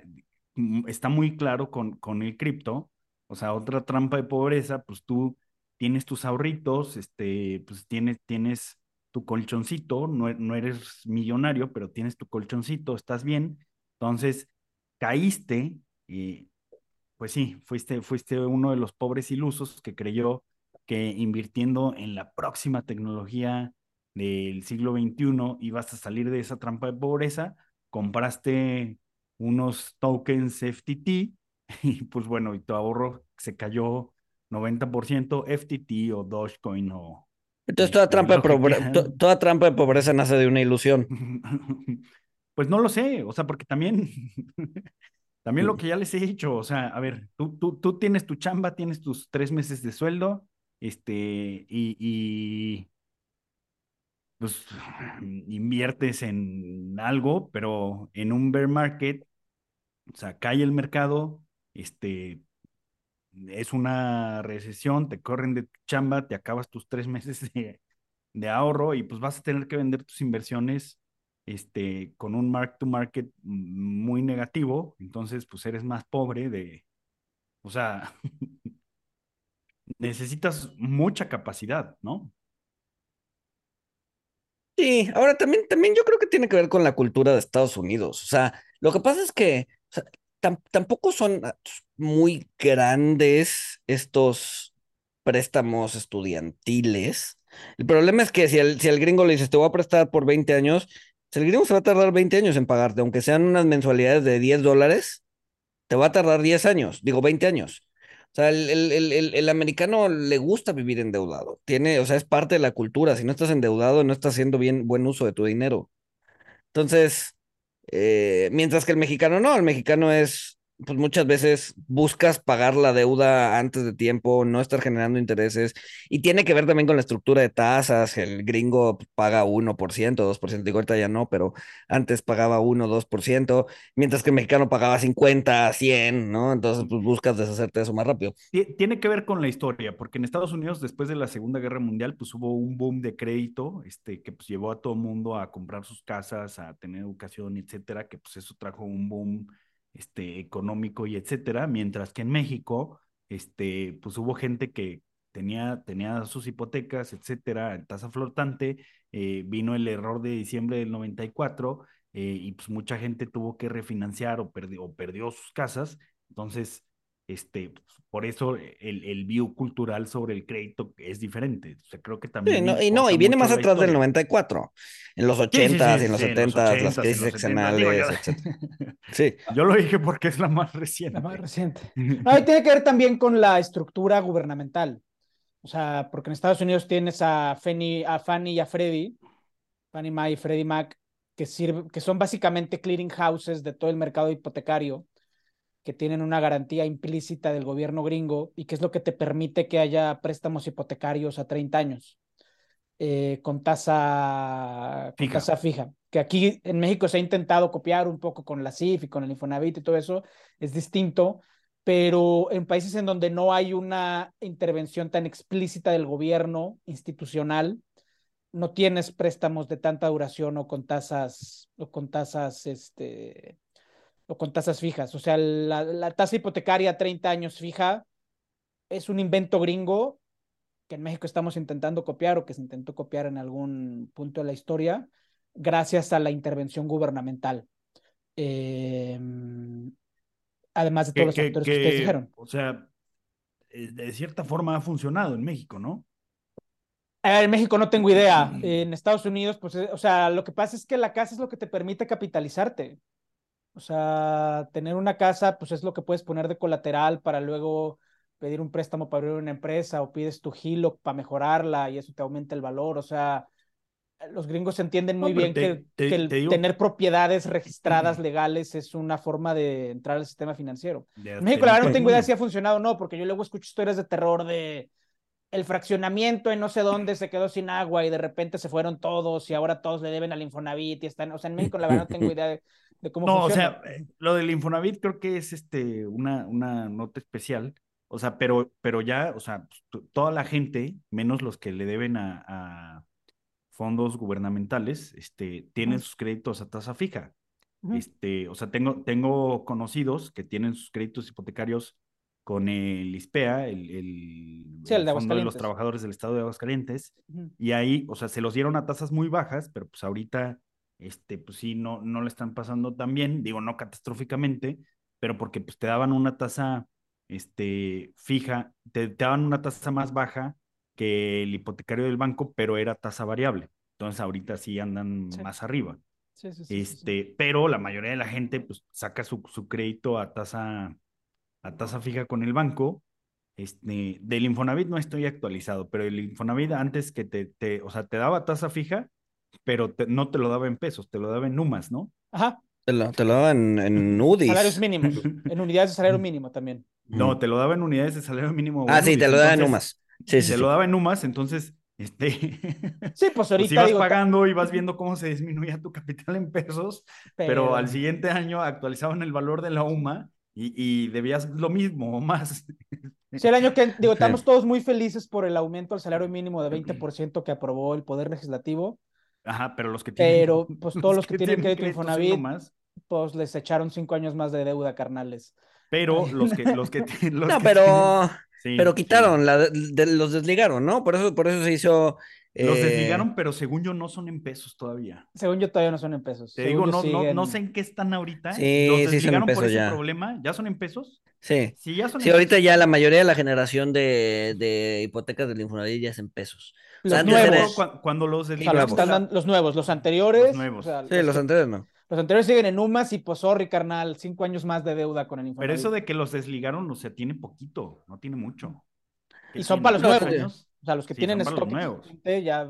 S1: está muy claro con, con el cripto, o sea, otra trampa de pobreza, pues tú tienes tus ahorritos, este, pues tienes, tienes tu colchoncito, no, no eres millonario, pero tienes tu colchoncito, estás bien, entonces, caíste y pues sí, fuiste, fuiste uno de los pobres ilusos que creyó que invirtiendo en la próxima tecnología del siglo XXI ibas a salir de esa trampa de pobreza, compraste unos tokens FTT y pues bueno, y tu ahorro se cayó 90% FTT o Dogecoin o...
S2: Entonces toda trampa, de pobreza, toda trampa de pobreza nace de una ilusión.
S1: Pues no lo sé, o sea, porque también, también lo que ya les he dicho, o sea, a ver, tú, tú, tú tienes tu chamba, tienes tus tres meses de sueldo, este, y, y pues inviertes en algo, pero en un bear market, o sea, cae el mercado, este, es una recesión, te corren de tu chamba, te acabas tus tres meses de, ahorro y pues vas a tener que vender tus inversiones este, con un mark to market muy negativo, entonces pues eres más pobre de, o sea, necesitas mucha capacidad, ¿no?
S2: Sí, ahora también, también yo creo que tiene que ver con la cultura de Estados Unidos. O sea, lo que pasa es que tam tampoco son ah, muy grandes estos préstamos estudiantiles. El problema es que si el, si gringo le dices, te voy a prestar por 20 años, si el gringo se va a tardar 20 años en pagarte, aunque sean unas mensualidades de 10 dólares, te va a tardar 10 años, digo 20 años. O sea, el, el, el, el, americano le gusta vivir endeudado. Tiene, o sea, es parte de la cultura. Si no estás endeudado, no estás haciendo bien buen uso de tu dinero. Entonces, eh, mientras que el mexicano no, el mexicano es pues muchas veces buscas pagar la deuda antes de tiempo, no estar generando intereses, y tiene que ver también con la estructura de tasas, el gringo paga 1%, 2%, digo ahorita ya no, pero antes pagaba 1, 2%, mientras que el mexicano pagaba 50, 100, ¿no? Entonces pues buscas deshacerte de eso más rápido.
S1: Tiene que ver con la historia, porque en Estados Unidos después de la Segunda Guerra Mundial pues hubo un boom de crédito, este, que pues llevó a todo el mundo a comprar sus casas, a tener educación, etcétera, que pues eso trajo un boom este, económico y etcétera, mientras que en México, este, pues hubo gente que tenía, tenía sus hipotecas, etcétera, en tasa flotante, eh, vino el error de diciembre del 94 eh, y pues mucha gente tuvo que refinanciar o, perdió, o perdió sus casas, entonces este, por eso el, el view cultural sobre el crédito es diferente. O sea, creo que también.
S2: Sí, no, y no, y viene más atrás historia. del 94. En los 80s sí, sí, y en los 70s, las crisis seccionales, etc.
S1: Sí. Yo lo dije porque es la más reciente.
S3: La más reciente. No, y tiene que ver también con la estructura gubernamental. O sea, porque en Estados Unidos tienes a, Fanny, a Fannie y a Freddie, Fannie Mae y Freddie Mac, que, sirve, que son básicamente clearing houses de todo el mercado hipotecario que tienen una garantía implícita del gobierno gringo y que es lo que te permite que haya préstamos hipotecarios a 30 años eh, con, tasa, con
S1: Fija.
S3: tasa fija. Que aquí en México se ha intentado copiar un poco con la CIF y con el Infonavit y todo eso, es distinto, pero en países en donde no hay una intervención tan explícita del gobierno institucional, no tienes préstamos de tanta duración o con tasas o con tasas este o con tasas fijas. O sea, la, la tasa hipotecaria a 30 años fija es un invento gringo que en México estamos intentando copiar o que se intentó copiar en algún punto de la historia gracias a la intervención gubernamental. Eh, además de todos los factores que, ustedes dijeron.
S1: O sea, eh, de cierta forma ha funcionado en México, ¿no?
S3: Eh, En México no tengo idea. En Estados Unidos, pues, eh, o sea, lo que pasa es que la casa es lo que te permite capitalizarte. O sea, tener una casa, pues es lo que puedes poner de colateral para luego pedir un préstamo para abrir una empresa o pides tu HELOC para mejorarla y eso te aumenta el valor. O sea, los gringos entienden muy
S1: No,
S3: bien
S1: te-
S3: que,
S1: te-
S3: que el
S1: te digo-
S3: tener propiedades registradas legales es una forma de entrar al sistema financiero. En México, la verdad, no tengo idea si ha funcionado o no, porque yo luego escucho historias de terror de el fraccionamiento en no sé dónde se quedó sin agua y de repente se fueron todos y ahora todos le deben al Infonavit y están, o sea, en México la verdad no tengo idea de, de cómo
S1: No, o sea, eh, lo del Infonavit creo que es este una, una nota especial. O sea, pero, pero ya, o sea, pues, toda la gente, menos los que le deben a, a fondos gubernamentales, este, tienen sus créditos a tasa fija. Este, o sea, tengo, tengo conocidos que tienen sus créditos hipotecarios con el ISPEA, el, el,
S3: Sí, el de
S1: Fondo de los. Trabajadores del Estado de Aguascalientes,
S3: Ujú.
S1: y ahí, o sea, se los dieron a tasas muy bajas, pero pues ahorita, este, pues sí, no, no le están pasando tan bien, digo, no catastróficamente, pero porque pues te daban una tasa, este, fija, te, te daban una tasa más baja que el hipotecario del banco, pero era tasa variable. Entonces ahorita sí andan
S3: Sí.
S1: más arriba.
S3: Sí, sí, sí, sí, sí.
S1: Este, pero la mayoría de la gente pues saca su, su crédito a tasa, a tasa fija con el banco. Este, del Infonavit no estoy actualizado, pero el Infonavit antes que te, te o sea, te daba tasa fija, pero te- no te lo daba en pesos, te lo daba en numas, ¿no?
S3: Ajá,
S2: Te lo, te lo daban en UDIs.
S3: salarios mínimos, en unidades de salario mínimo también.
S1: No, te lo daba en unidades de salario mínimo.
S2: Ah, sí,
S1: UDIs,
S2: te lo daban en
S1: entonces,
S2: UMAS. Sí, sí,
S1: Te
S2: sí.
S1: lo daba en UMAS, entonces, este,
S3: Sí, pues
S1: pues
S3: ahorita
S1: ibas
S3: digo, ta-
S1: pagando y vas viendo cómo se disminuía tu capital en pesos, pero al siguiente año actualizaban el valor de la UMA y, y debías lo mismo o más.
S3: Sí, el año que, digo, estamos todos muy felices por el aumento al salario mínimo de 20% que aprobó el Poder Legislativo,
S1: Ajá, pero los que tienen.
S3: pero pues todos los que tienen crédito Infonavit,
S1: UMAS,
S3: pues les echaron cinco años más de deuda, carnales.
S1: pero los que, los que, ti- los
S2: No,
S1: que
S2: pero,
S1: tienen- sí,
S2: pero
S1: sí.
S2: quitaron, la, de- los desligaron, ¿no? Por eso, por eso se hizo.
S1: Los
S2: eh,
S1: desligaron, pero según yo no son en pesos todavía.
S3: Según yo todavía no son en pesos.
S1: Te
S3: Según
S1: digo, no, no, no sé en qué están ahorita.
S2: Sí,
S1: Los
S2: sí son en
S1: desligaron por
S2: pesos
S1: ese
S2: ya.
S1: problema. ¿Ya son en pesos?
S2: Sí.
S1: Sí, ya son
S2: Sí,
S1: en
S2: ahorita
S1: pesos.
S2: ya la mayoría de la generación de, de hipotecas del Infonavit ya es en pesos. O sea,
S3: Los nuevos.
S1: Cuando, cuando los
S3: O sea, los,
S1: desligaron,
S2: nuevos.
S3: están los nuevos, los anteriores.
S1: Los nuevos.
S3: o sea,
S2: Sí, los anteriores no.
S3: los anteriores siguen en UMAS y pues sorry, carnal, cinco años más de deuda con el
S1: Pero
S3: Infonavit.
S1: eso de que los desligaron, o sea, tiene poquito, no tiene mucho. ¿Qué
S3: Y son
S1: tiene?
S3: para los nuevos. ¿no? O sea, los que
S1: Sí,
S3: tienen
S1: son para los
S3: stock
S1: nuevos.
S3: ya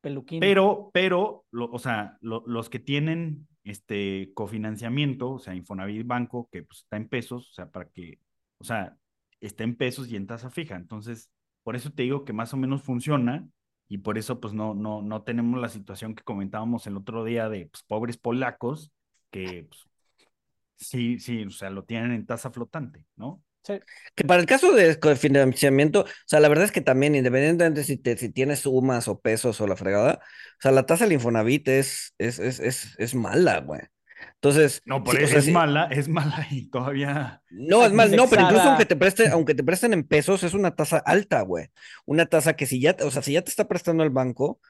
S3: peluquín.
S1: Pero, pero, lo- o sea, lo- los que tienen este cofinanciamiento, o sea, Infonavit Banco, que pues, está en pesos, o sea, para que, o sea, está en pesos y en tasa fija. Entonces, por eso te digo que más o menos funciona y por eso pues no, no, no tenemos la situación que comentábamos el otro día de pues, pobres polacos que pues, sí, sí, o sea, lo tienen en tasa flotante, ¿no?
S3: Sí.
S2: Que para el caso de cofinanciamiento, o sea, la verdad es que también, independientemente si, te, si tienes sumas o pesos o la fregada, o sea, la tasa del Infonavit es, es, es, es, es mala, güey. Entonces,
S1: No, por
S2: sí, o
S1: eso
S2: sea,
S1: es
S2: sí-
S1: mala, es mala y todavía...
S2: No, es mal, no, pero incluso aunque te preste, aunque te presten en pesos, es una tasa alta, güey. Una tasa que si ya, o sea, si ya te está prestando el banco,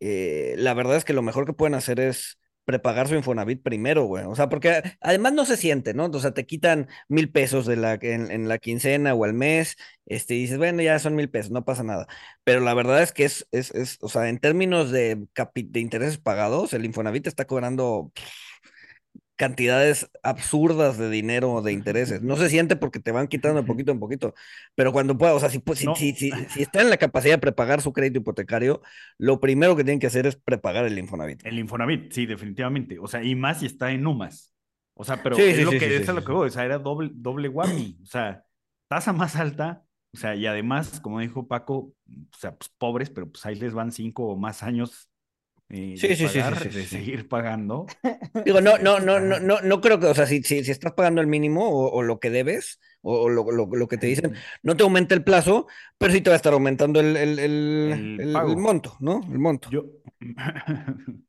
S2: eh, la verdad es que lo mejor que pueden hacer es prepagar su Infonavit primero, güey. O sea, porque además no se siente, ¿no? O sea, te quitan mil pesos de la, en, en la quincena o al mes, este, y dices, bueno, ya son mil pesos, no pasa nada. Pero la verdad es que es, es, es o sea, en términos de, capi- de intereses pagados, el Infonavit está cobrando pff, cantidades absurdas de dinero de intereses. No se siente porque te van quitando de poquito en poquito, pero cuando pueda, o sea, si, pu- si,
S1: No.
S2: si, si, si está en la capacidad de prepagar su crédito hipotecario, lo primero que tienen que hacer es prepagar el Infonavit.
S1: El Infonavit, sí, definitivamente. O sea, y más si está en UMAS. O sea, pero
S2: Sí,
S1: es
S2: sí,
S1: lo
S2: sí,
S1: que es lo que voy, o sea, era doble, doble whammy. O sea, tasa más alta, o sea, y además, como dijo Paco, o sea, pues pobres, pero pues ahí les van cinco o más años eh,
S2: Sí,
S1: de
S2: sí, sí, sí,
S1: pagar,
S2: sí, sí,
S1: de seguir pagando.
S2: Digo, no, no, no, no, no, no creo que, o sea, si, si, si estás pagando el mínimo o, o lo que debes, o, o lo, lo, lo que te dicen, no te aumenta el plazo, pero sí te va a estar aumentando el, el, el,
S1: el
S2: monto, ¿no? El monto.
S1: Yo.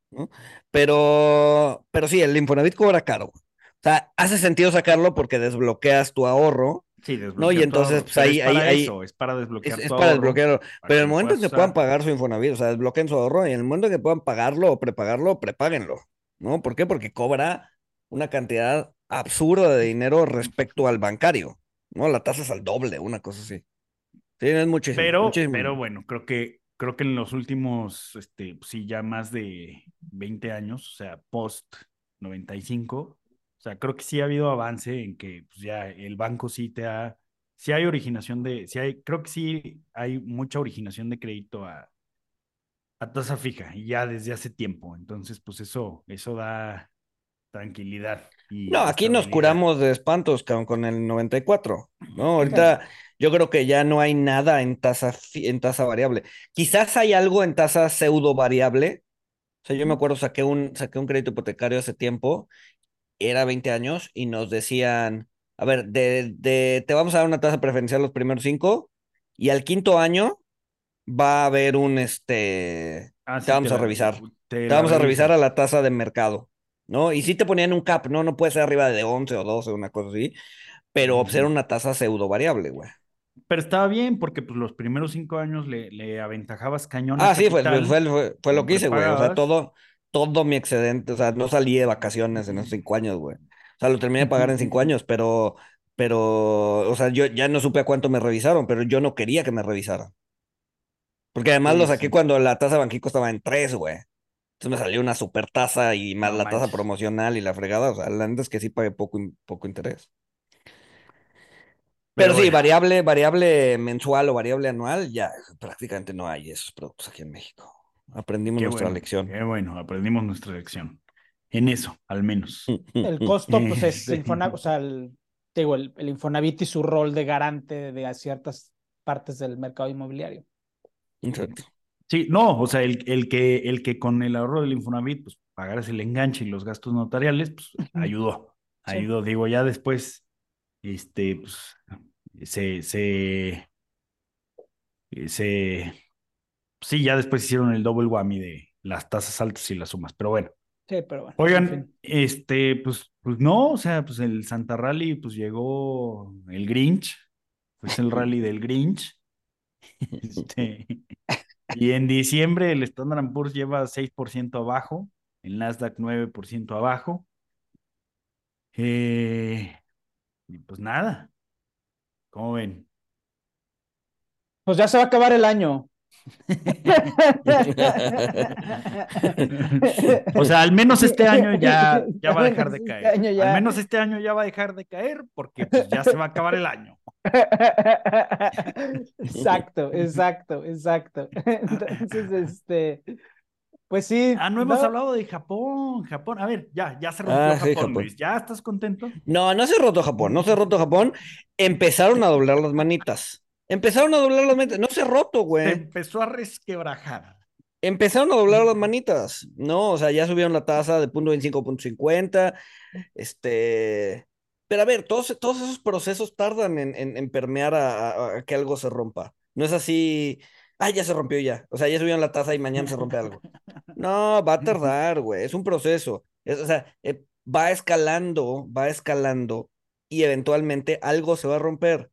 S2: Pero, pero sí, el Infonavit cobra caro. O sea, hace sentido sacarlo porque desbloqueas tu ahorro.
S1: Sí,
S2: No, y entonces, pues, ahí-
S1: es para
S2: ahí- ahí-
S1: eso, es para
S2: Es,
S1: desbloquear
S2: es
S1: tu
S2: para
S1: ahorro,
S2: desbloquearlo.
S1: para
S2: Pero en el momento en que puedan pagar su Infonavit, o sea, desbloqueen su ahorro, y en el momento en que puedan pagarlo o prepagarlo, prepáguenlo. ¿No? ¿Por qué? Porque cobra una cantidad absurda de dinero respecto al bancario. ¿No? La tasa es al doble, una cosa así. Sí, es muchísimo.
S1: Pero,
S2: muchísimo.
S1: pero bueno, creo que, creo que en los últimos, este, pues sí, ya más de 20 años, o sea, post 95, o sea, creo que sí ha habido avance en que pues, ya el banco sí te ha, sí hay originación de, sí hay, creo que sí hay mucha originación de crédito a, a tasa fija, y ya desde hace tiempo. Entonces, pues eso, eso da tranquilidad. Y
S2: No, aquí nos curamos de espantos cabrón, con el 94, ¿no? Ahorita yo creo que ya no hay nada en tasa, en tasa variable. Quizás hay algo en tasa pseudo variable. O sea, yo me acuerdo, saqué un, saqué un crédito hipotecario hace tiempo, era 20 años, y nos decían, a ver, de, de, te vamos a dar una tasa preferencial los primeros cinco, y al quinto año va a haber un, este,
S1: Ah, sí,
S2: te vamos a
S1: la-
S2: revisar.
S1: Te,
S2: vamos a revisar a la tasa de mercado, ¿no? Y sí te ponían un cap, ¿no? No puede ser arriba de 11 o 12, una cosa así, pero pues, era una tasa pseudo variable, güey.
S1: Pero estaba bien porque pues los primeros cinco años le, le aventajabas cañón
S2: Ah, sí, fue, fue, fue, fue lo que hice, güey. O sea, todo, todo mi excedente, o sea, no salí de vacaciones en esos cinco años, güey. O sea, lo terminé de pagar en cinco años, pero, pero, o sea, yo ya no supe a cuánto me revisaron, pero yo no quería que me revisaran. Porque además
S1: Sí,
S2: lo saqué
S1: sí.
S2: cuando la tasa de Banxico estaba en tres, güey. Entonces me salió una super tasa y más
S1: No
S2: la tasa promocional y la fregada. O sea, la neta es que sí pagué poco, poco interés.
S1: Pero
S2: Pero, sí,
S1: bueno.
S2: variable, variable mensual o variable anual, ya prácticamente no hay esos productos aquí en México. Aprendimos
S1: Qué
S2: nuestra
S1: bueno,
S2: lección.
S1: Qué bueno, aprendimos nuestra lección. En eso, al menos.
S3: El costo, pues es. Infonavit, o sea, el, te digo, el, el Infonavit y su rol de garante de ciertas partes del mercado inmobiliario.
S2: Exacto.
S1: Sí, no, o sea, el, el que, el que con el ahorro del Infonavit, pues pagaras el enganche y los gastos notariales, pues ayudó.
S3: Sí.
S1: Ayudó. Digo, ya después, este, pues, se, se, se, sí, ya después hicieron el double whammy de las tasas altas y las sumas, pero bueno.
S3: Sí, pero bueno. en
S1: Oigan,
S3: fin.
S1: este, pues, pues no, o sea, pues el Santa Rally, pues llegó el Grinch, pues el rally del Grinch. Este, y en diciembre el Standard Poor's lleva 6% abajo, el Nasdaq 9% abajo. Eh, y pues nada, ¿cómo ven?
S3: Pues ya se va a acabar el año.
S1: O sea, al menos este año ya, ya va a dejar de
S3: Este
S1: caer.
S3: año ya.
S1: Al menos este año ya va a dejar de caer porque pues, ya se va a acabar el año.
S3: Exacto, exacto, exacto. Entonces, este, pues sí.
S1: Ah, no hemos
S3: no,
S1: hablado de Japón. Japón, a ver, ya, ya se rompió
S2: Ah, sí,
S1: Japón. Luis. ¿Ya estás contento?
S2: No, no se ha roto Japón, no se ha roto Japón. Empezaron a doblar las manitas. Empezaron a doblar las manitas. No se ha roto,
S1: Se
S2: güey.
S1: empezó a resquebrajar.
S2: Empezaron a doblar las manitas, ¿no? O sea, ya subieron la tasa de punto 25 a punto 50. Este. Pero a ver, todos, todos esos procesos tardan en, en- en permear a, a- a que algo se rompa. No es así. Ah, ya se rompió ya. O sea, ya subieron la tasa y mañana se rompe algo. No, va a tardar, güey. Es un proceso. Es- o sea, eh, va escalando, va escalando y eventualmente algo se va a romper.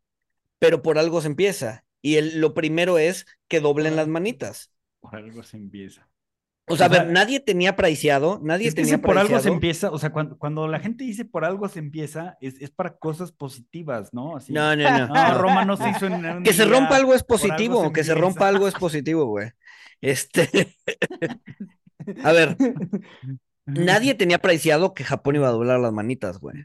S2: Pero por algo se empieza. Y el- lo primero es que doblen las manitas.
S1: Por algo se empieza.
S2: O sea,
S1: O
S2: a ver, nadie tenía priceado, nadie
S1: Es que
S2: tenía
S1: ese por algo se empieza, o sea, cuando, cuando la gente dice por algo se empieza, es, es para cosas positivas, ¿no? Así,
S2: No, no, no.
S1: no,
S2: no.
S1: Roma no se hizo en un
S2: Que se rompa algo es
S1: algo
S2: positivo, que se rompa algo es positivo, güey. Este, a ver, nadie tenía priceado que Japón iba a doblar las manitas, güey.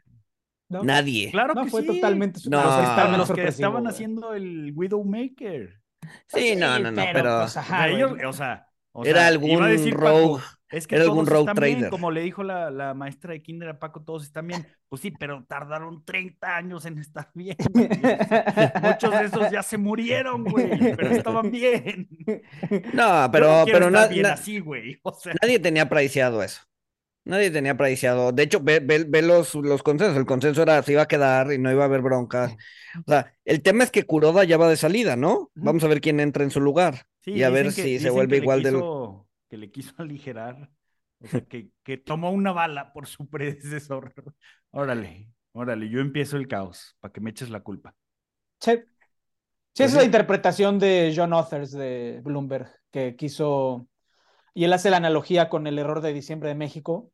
S3: ¿No?
S2: Nadie.
S1: Claro
S3: No,
S1: que
S3: fue
S1: sí.
S3: totalmente
S2: No,
S1: Los que estaban,
S2: no,
S1: los que estaban haciendo el Widowmaker.
S2: Sí, no, no, no, pero,
S3: pues,
S1: O
S3: ajá,
S1: sea, ellos, o sea, O
S2: Era
S1: sea,
S2: algún
S1: Paco,
S2: rogue,
S1: es que
S2: era algún rogue
S1: están bien,
S2: trader.
S1: como le dijo la, la maestra de kinder a Paco, todos están bien. Pues sí, pero tardaron 30 años en estar bien. güey. Muchos de esos ya se murieron, güey, pero estaban bien.
S2: No, pero,
S1: no
S2: pero na-
S1: bien
S2: na-
S1: así, güey. O sea,
S2: nadie tenía priceado eso. Nadie tenía priceado. De hecho, ve, ve- ve los, los consensos. El consenso era se iba a quedar y no iba a haber broncas. O sea, el tema es que Kuroda ya va de salida, ¿no? Vamos a ver quién entra en su lugar.
S1: sí,
S2: y a ver
S1: que-
S2: si se vuelve
S1: que
S2: igual del.
S1: quiso- Que le quiso aligerar. O sea, que, que tomó una bala por su predecesor. Órale, órale, yo empiezo el caos para que me eches la culpa.
S3: Sí. Sí,
S1: Pues
S3: esa es la interpretación de John Authers de Bloomberg, que quiso, y él hace la analogía con el error de diciembre de México,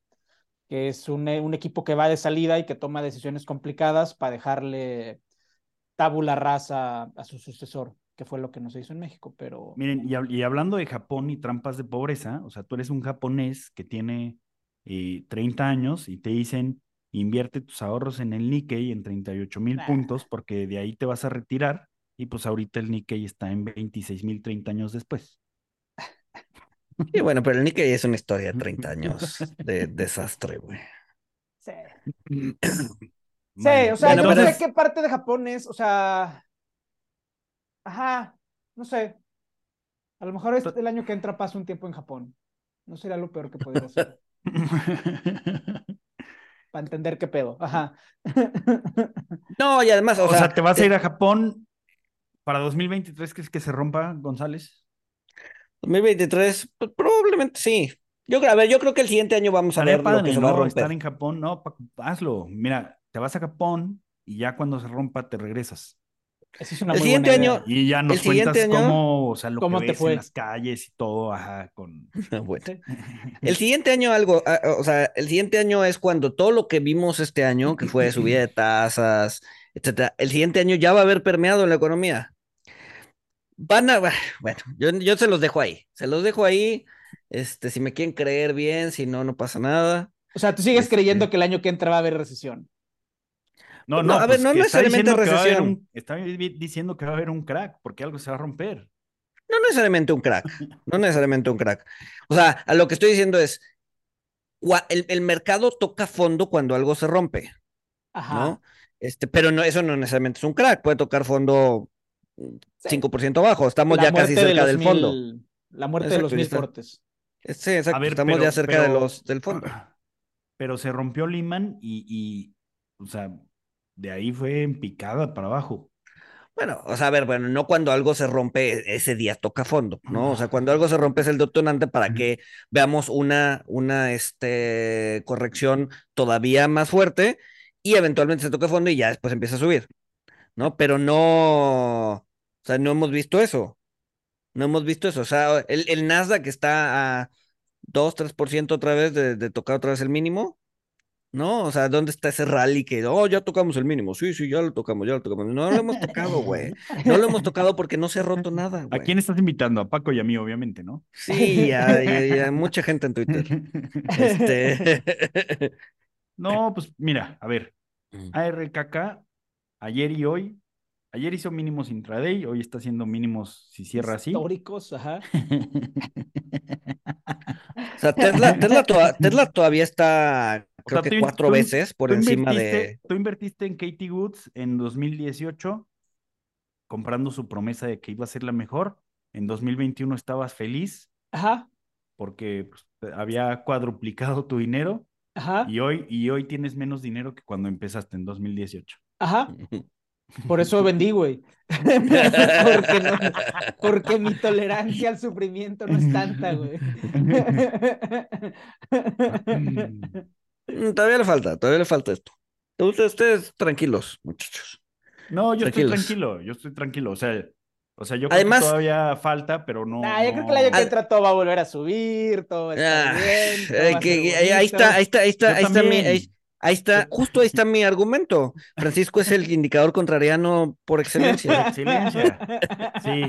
S3: que es un, e- un equipo que va de salida y que toma decisiones complicadas para dejarle tabula rasa a su sucesor, que fue lo que no se hizo en México, pero
S1: Miren, y, hab- y hablando de Japón y trampas de pobreza, o sea, tú eres un japonés que tiene eh, 30 años y te dicen, invierte tus ahorros en el Nikkei en 38 mil
S3: Nah.
S1: puntos porque de ahí te vas a retirar y pues ahorita el Nikkei está en 26 mil 30 años después.
S2: Y bueno, pero el Nikkei es una historia de 30 años de desastre, güey.
S3: sí. Sí, o sea,
S2: Bueno,
S3: yo no sé
S2: es-
S3: qué parte de Japón es, o sea, ajá, no sé. A lo mejor es el año que entra paso un tiempo en Japón. No sería lo peor que podría hacer. Para entender qué pedo. Ajá.
S2: No, y además, o,
S1: o sea,
S2: sea,
S1: te vas a
S2: eh,
S1: ir a Japón para 2023, ¿crees que se rompa, González?
S2: 2023, pues, probablemente sí. Yo, creo- a ver, yo creo que el siguiente año vamos a ver lo
S1: padre,
S2: que se va a
S1: ¿no?
S2: romper.
S1: Estar en Japón, no, hazlo. Mira, te vas a Japón y ya cuando se rompa te regresas.
S3: Esa es una
S2: El
S3: muy
S2: siguiente
S3: buena idea.
S2: año-
S1: Y ya nos
S2: El siguiente
S1: cuentas
S2: año-
S1: cómo, o sea, lo
S3: ¿Cómo
S1: que
S3: te
S1: ves
S3: fue?
S1: en las calles y todo, ajá, con...
S2: Bueno,
S3: Sí.
S2: el siguiente año algo, ah, o sea, el siguiente año es cuando todo lo que vimos este año, que fue subida de tasas, etcétera, el siguiente año ya va a haber permeado en la economía. Van a, bueno, yo, yo se los dejo ahí, se los dejo ahí, este, si me quieren creer bien, si no, no pasa nada.
S3: O sea, tú sigues
S2: Este-
S3: creyendo que el año que entra va a haber recesión.
S1: No,
S2: No,
S1: no,
S2: a ver,
S1: pues
S2: no necesariamente
S1: diciendo que va a haber
S2: recesión.
S1: un- está di- diciendo que va a haber un crack, porque algo se va a romper.
S2: No necesariamente un crack, no necesariamente un crack. O sea, a lo que estoy diciendo es, el, el mercado toca fondo cuando algo se rompe.
S3: Ajá.
S2: ¿no? Este, pero no, eso no necesariamente es un crack, puede tocar fondo. 5% abajo, estamos
S3: La
S2: ya casi
S3: de
S2: cerca
S3: los
S2: del fondo.
S3: mil- La muerte de
S2: Exacto,
S3: los
S2: ya
S3: mil
S2: está.
S3: fortes.
S2: Sí, exacto,
S1: ver,
S2: estamos
S1: pero-
S2: ya cerca de los, del fondo.
S1: Pero se rompió Lehman y, y, o sea, de ahí fue en picada para abajo.
S2: Bueno, o sea, a ver, bueno, no cuando algo se rompe, ese día toca fondo, ¿no? O sea, cuando algo se rompe es el detonante para que veamos una, una este, corrección todavía más fuerte y eventualmente se toca fondo y ya después empieza a subir, ¿no? Pero no, sea, no hemos visto eso. No hemos visto eso. O sea, el, el Nasdaq está a 2, 3% otra vez de, de tocar otra vez el mínimo. ¿No? O sea, ¿dónde está ese rally que, oh, ya tocamos el mínimo? Sí, sí, ya lo tocamos, ya lo tocamos. No lo hemos tocado, güey. No lo hemos tocado porque no se ha roto nada,
S1: ¿A quién estás invitando? A Paco y a mí, obviamente, ¿no?
S2: Sí, ya, ya, mucha gente en Twitter. Este.
S1: No, pues mira, a ver,
S2: Mm.
S1: ARKK, ayer y hoy, ayer hizo mínimos intraday, hoy está haciendo mínimos si cierra así.
S3: Históricos, ajá.
S2: O sea, Tesla, Tesla, toda- Tesla todavía está,
S1: O
S2: creo
S1: sea,
S2: que cuatro veces por encima de.
S1: Tú invertiste en Katie Woods en 2018, comprando su promesa de que iba a ser la mejor. En 2021 estabas feliz
S3: Ajá.
S1: porque pues, había cuadruplicado tu dinero
S3: Ajá.
S1: y hoy, y hoy tienes menos dinero que cuando empezaste en 2018.
S3: Ajá. Por eso vendí, güey. porque, no- porque mi tolerancia al sufrimiento no es tanta, güey.
S2: Mm, Todavía le falta, todavía le falta esto. Ustedes, ustedes tranquilos, muchachos.
S1: No, yo
S2: Tranquilos.
S1: estoy tranquilo, yo estoy tranquilo. O sea, o sea yo
S2: Además-
S1: creo que todavía falta, pero no.
S3: Nah, yo creo que el año que entra todo va a volver a subir, todo va a estar
S2: Ah,
S3: bien, todo
S2: eh,
S3: va a
S2: que-
S3: ser
S2: ahí, está, ahí está, ahí está,
S1: Yo
S2: ahí está mi, ahí, ahí está, justo ahí está mi argumento. Francisco es el indicador contrariano por excelencia.
S1: Excelencia. Sí.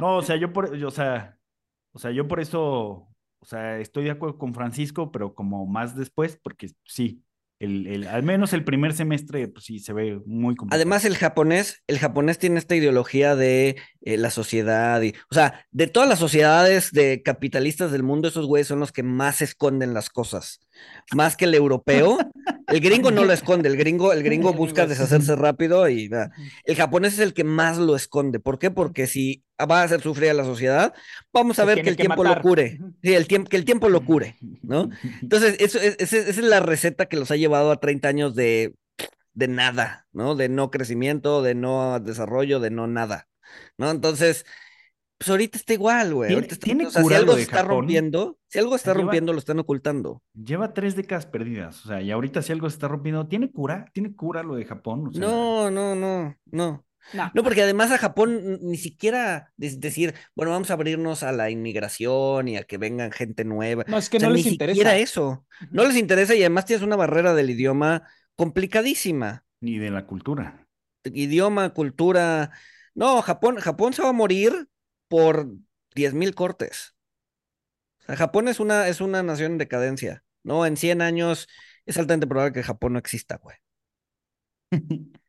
S1: No, o sea, yo por, yo, o sea, o sea, yo por eso, o sea, estoy de acuerdo con Francisco, pero como más después, porque sí, el, el, al menos el primer semestre, pues sí, se ve muy complicado.
S2: Además, el japonés, el japonés tiene esta ideología de eh, la sociedad y, o sea, de todas las sociedades de capitalistas del mundo, esos güeyes son los que más esconden las cosas. Más que el europeo. El gringo no lo esconde, el gringo, el gringo busca deshacerse rápido y el japonés es el que más lo esconde. ¿Por qué? Porque si va a hacer sufrir a la sociedad, vamos a ver que el
S3: que
S2: tiempo lo
S3: matar.
S2: cure. Sí, el tiempo, que el tiempo lo cure, ¿no? Entonces, eso, es- esa es la receta que los ha llevado a 30 años de, de nada, ¿no? De no crecimiento, de no desarrollo, de no nada, ¿no? Entonces, pues ahorita está igual, güey.
S1: ¿Tiene-
S2: Ahorita está-
S1: tiene
S2: o sea, si algo
S1: de
S2: está
S1: Japón?
S2: rompiendo, si algo está
S1: Lleva-
S2: rompiendo, lo están ocultando.
S1: Lleva tres décadas perdidas, o sea, y ahorita si algo se está rompiendo, ¿tiene cura? ¿Tiene cura lo de Japón? O sea,
S2: No, no, no, no.
S3: No.
S2: No, porque además a Japón ni siquiera decir, bueno, vamos a abrirnos a la inmigración y a que vengan gente nueva.
S3: No, es que
S2: O sea,
S3: no
S2: ni
S3: les interesa.
S2: siquiera eso. No les interesa y además tienes una barrera del idioma complicadísima.
S1: Ni de la cultura.
S2: Idioma, cultura. No, Japón, Japón se va a morir por 10.000 cortes. Japón es una, es una nación en decadencia. No, en 100 años es altamente probable que Japón no exista, güey.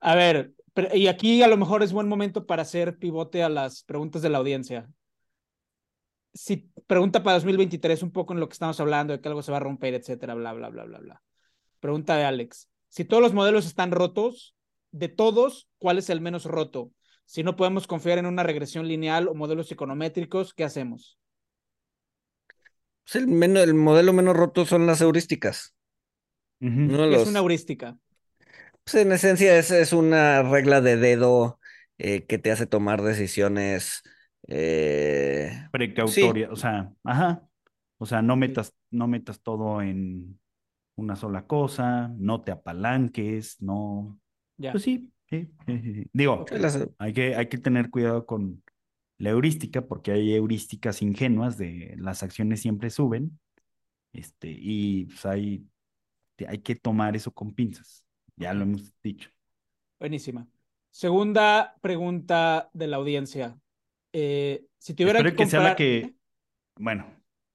S3: A ver, y aquí a lo mejor es buen momento para hacer pivote a las preguntas de la audiencia. Si pregunta para 2023, un poco en lo que estamos hablando, de que algo se va a romper, etcétera, bla, bla, bla, bla, bla. Pregunta de Alex. Si todos los modelos están rotos, de todos, ¿cuál es el menos roto? Si no podemos confiar en una regresión lineal o modelos econométricos, ¿qué hacemos?
S2: Pues el, menos, el modelo menos roto son las heurísticas. No
S3: ¿Qué
S2: los-
S3: es una heurística?
S2: pues en esencia es, es una regla de dedo eh, que te hace tomar decisiones. eh,
S1: Precautoria, o sea, ajá. O sea, no metas, no metas todo en una sola cosa, no te apalanques, no.
S3: Ya.
S1: Pues sí, sí, sí, sí, sí. Digo,
S2: las-
S1: hay que, hay que tener cuidado con la heurística, porque hay heurísticas ingenuas de las acciones siempre suben. Este, y pues hay, hay que tomar eso con pinzas. Ya lo hemos dicho.
S3: Buenísima. Segunda pregunta de la audiencia. Eh, si tuvieran
S1: Espero
S3: que
S1: sea la que. Bueno,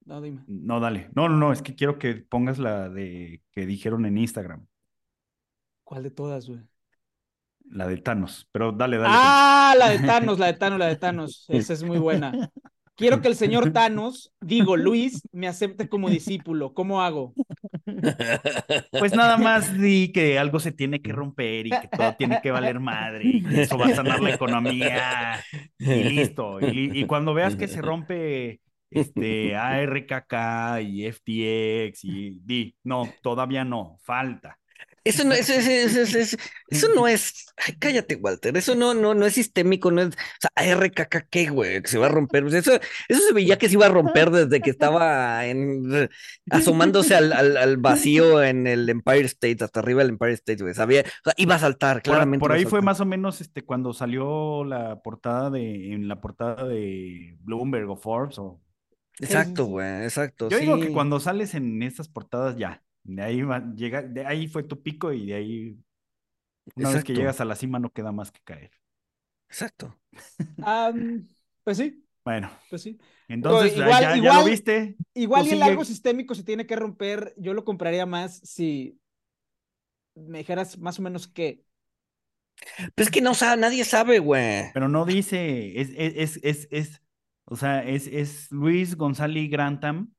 S3: No, dime.
S1: no, dale. No, no, no, es que quiero que pongas la de que dijeron en Instagram,
S3: ¿Cuál de todas, güey?
S1: La de Thanos. Pero dale, dale.
S3: Ah, la de Thanos, la de Thanos, la de Thanos. Esa es muy buena. Quiero que el señor Thanos, digo Luis, me acepte como discípulo. ¿Cómo hago?
S1: Pues nada más di que algo se tiene que romper y que todo tiene que valer madre y que eso va a sanar la economía y listo. Y, li- y cuando veas que se rompe este ARKK y FTX y di, no, todavía no, falta.
S2: Eso no, eso, eso- eso- eso- eso- eso no es. Ay, cállate, Walter. Eso no, no, no es sistémico, no es. O sea, RKK, ¿qué, güey? Que se va a romper. Eso, eso se veía que se iba a romper desde que estaba en, asomándose al, al, al vacío en el Empire State, hasta arriba del Empire State, güey. Sabía, o sea, iba a saltar, claramente.
S1: por ahí fue más o menos este cuando salió la portada de, en la portada de Bloomberg o Forbes o
S2: Exacto, güey, exacto.
S1: Yo digo que cuando sales en estas portadas ya, de ahí va, llega, de ahí fue tu pico y de ahí, una vez que llegas a la cima no queda más que caer.
S2: Exacto.
S3: Pues sí,
S1: Bueno,
S3: pues sí.
S1: entonces ya-
S3: igual-
S1: ya, ya
S3: igual-
S1: lo viste.
S3: Igual y el algo sistémico se tiene que romper. Yo lo compraría más si me dijeras más o menos qué.
S2: Pues es que no sabe, nadie sabe, güey.
S1: Pero no dice, es, es, es, es, es- o sea, es, es Luis González Grantham,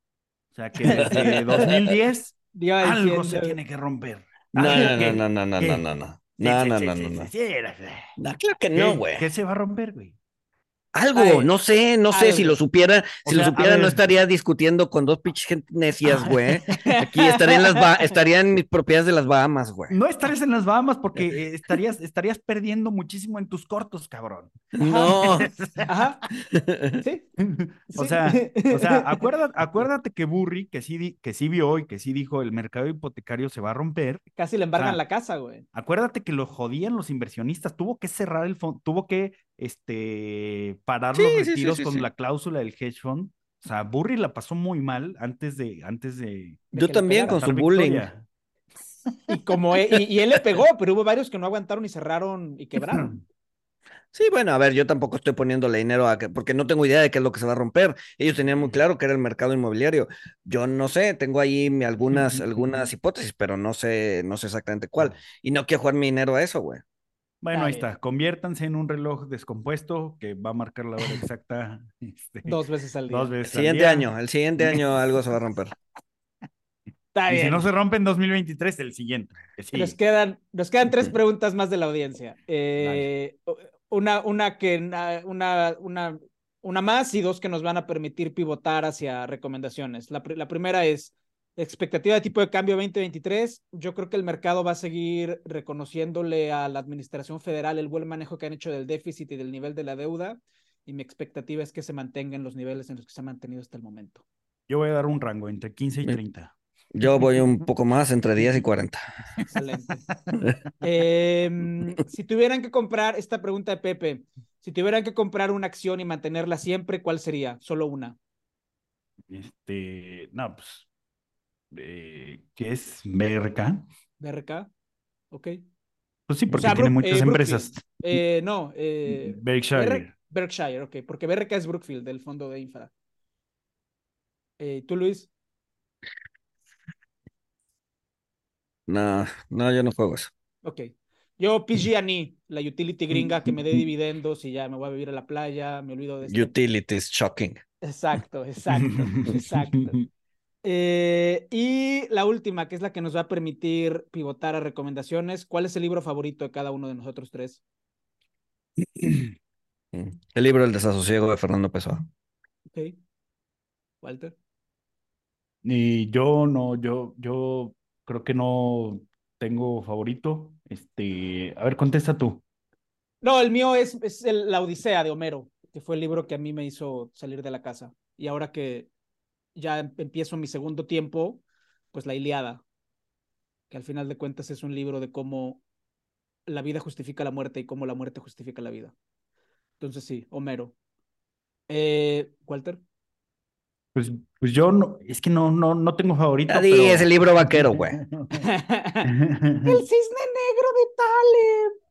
S1: o sea, que desde 2010
S3: Iba
S1: algo se tiene que romper.
S2: No, no, no, no, no, no, no, no. No, no, no, no, no. claro que
S1: ¿Qué,
S2: no, güey.
S1: ¿Qué se va a romper, güey?
S2: Algo,
S3: Ay,
S2: no sé, no sé, si lo supiera,
S1: O
S2: si lo
S1: sea,
S2: supiera no estaría discutiendo con dos pinches gente necias, güey. Aquí estaría en las Ba- estaría en mis propiedades de las Bahamas, güey.
S1: No estarías en las Bahamas porque eh, estarías, estarías perdiendo muchísimo en tus cortos, cabrón.
S2: No.
S3: Ajá, sí.
S1: O sea, o sea, acuérdate, acuérdate que Burry, que sí, di- que sí vio y que sí dijo el mercado hipotecario se va a romper.
S3: Casi le embargan
S1: Ah.
S3: la casa, güey.
S1: Acuérdate que lo jodían los inversionistas, tuvo que cerrar el fondo, tuvo que este, parar
S2: Sí,
S1: los
S2: sí,
S1: retiros
S2: sí,
S1: con
S2: sí.
S1: la cláusula del hedge fund. O sea, Burry la pasó muy mal antes de, antes de
S3: De
S2: Yo también con su bullying.
S3: Y como e- y, y él le pegó, pero hubo varios que no aguantaron y cerraron y quebraron.
S2: Sí, bueno, a ver, yo tampoco estoy poniéndole dinero a que, porque no tengo idea de qué es lo que se va a romper. Ellos tenían muy claro que era el mercado inmobiliario. Yo no sé, tengo ahí algunas, algunas hipótesis, pero no sé, no sé exactamente cuál. Y no quiero jugar mi dinero a eso, güey.
S1: Bueno, ahí está. Conviértanse en un reloj descompuesto que va a marcar la hora exacta. este,
S3: Dos veces al día.
S1: dos
S2: El
S1: veces al
S2: siguiente
S1: día.
S2: año, el siguiente año algo se va a romper.
S3: Está
S1: Y si no se rompe en 2023, el siguiente.
S3: Nos quedan, nos quedan tres preguntas más de la audiencia. Eh, una, una que una, una, una, más y dos que nos van a permitir pivotar hacia recomendaciones. La primera es expectativa de tipo de cambio 2023. Yo creo que el mercado va a seguir reconociéndole a la administración federal el buen manejo que han hecho del déficit y del nivel de la deuda. Y mi expectativa es que se mantengan los niveles en los que se ha mantenido hasta el momento.
S1: Yo voy a dar un rango entre 15 y
S2: Bien.
S1: 30.
S2: Yo voy un poco más, entre 10 y 40.
S3: Excelente. Em, si tuvieran que comprar, esta pregunta de Pepe, si tuvieran que comprar una acción y mantenerla siempre, ¿cuál sería? Solo una.
S1: Este, no, pues, eh, ¿qué es BRK?
S3: BRK. Ok.
S1: Pues sí,
S3: O
S1: porque
S3: sea,
S1: tiene muchas
S3: eh,
S1: empresas.
S3: Eh, no, eh,
S1: Berkshire.
S3: Berkshire, ok, porque BRK es Brookfield, del fondo de infra. Eh, ¿Tú, Luis?
S2: No, no, yo no juego eso.
S3: Ok. Yo PG&E, la utility gringa que me dé dividendos y ya me voy a vivir a la playa, me olvido de esto.
S2: Utilities, shocking.
S3: Exacto, exacto, exacto. Eh, y la última, que es la que nos va a permitir pivotar a recomendaciones. ¿Cuál es el libro favorito de cada uno de nosotros tres?
S2: Mm. El libro El desasosiego de Fernando Pessoa.
S3: Ok. Walter.
S1: Y yo no, yo, yo creo que no tengo favorito. Este, a ver, contesta tú.
S3: No, el mío es, es el- La Odisea de Homero, que fue el libro que a mí me hizo salir de la casa. Y ahora que ya em- empiezo mi segundo tiempo, pues La Iliada, que al final de cuentas es un libro de cómo la vida justifica la muerte y cómo la muerte justifica la vida. Entonces sí, Homero. Eh, Walter.
S1: Pues, pues yo no, es que no, no, no tengo favorito, pero...
S2: es el libro vaquero, güey.
S3: El cisne negro de Taleb.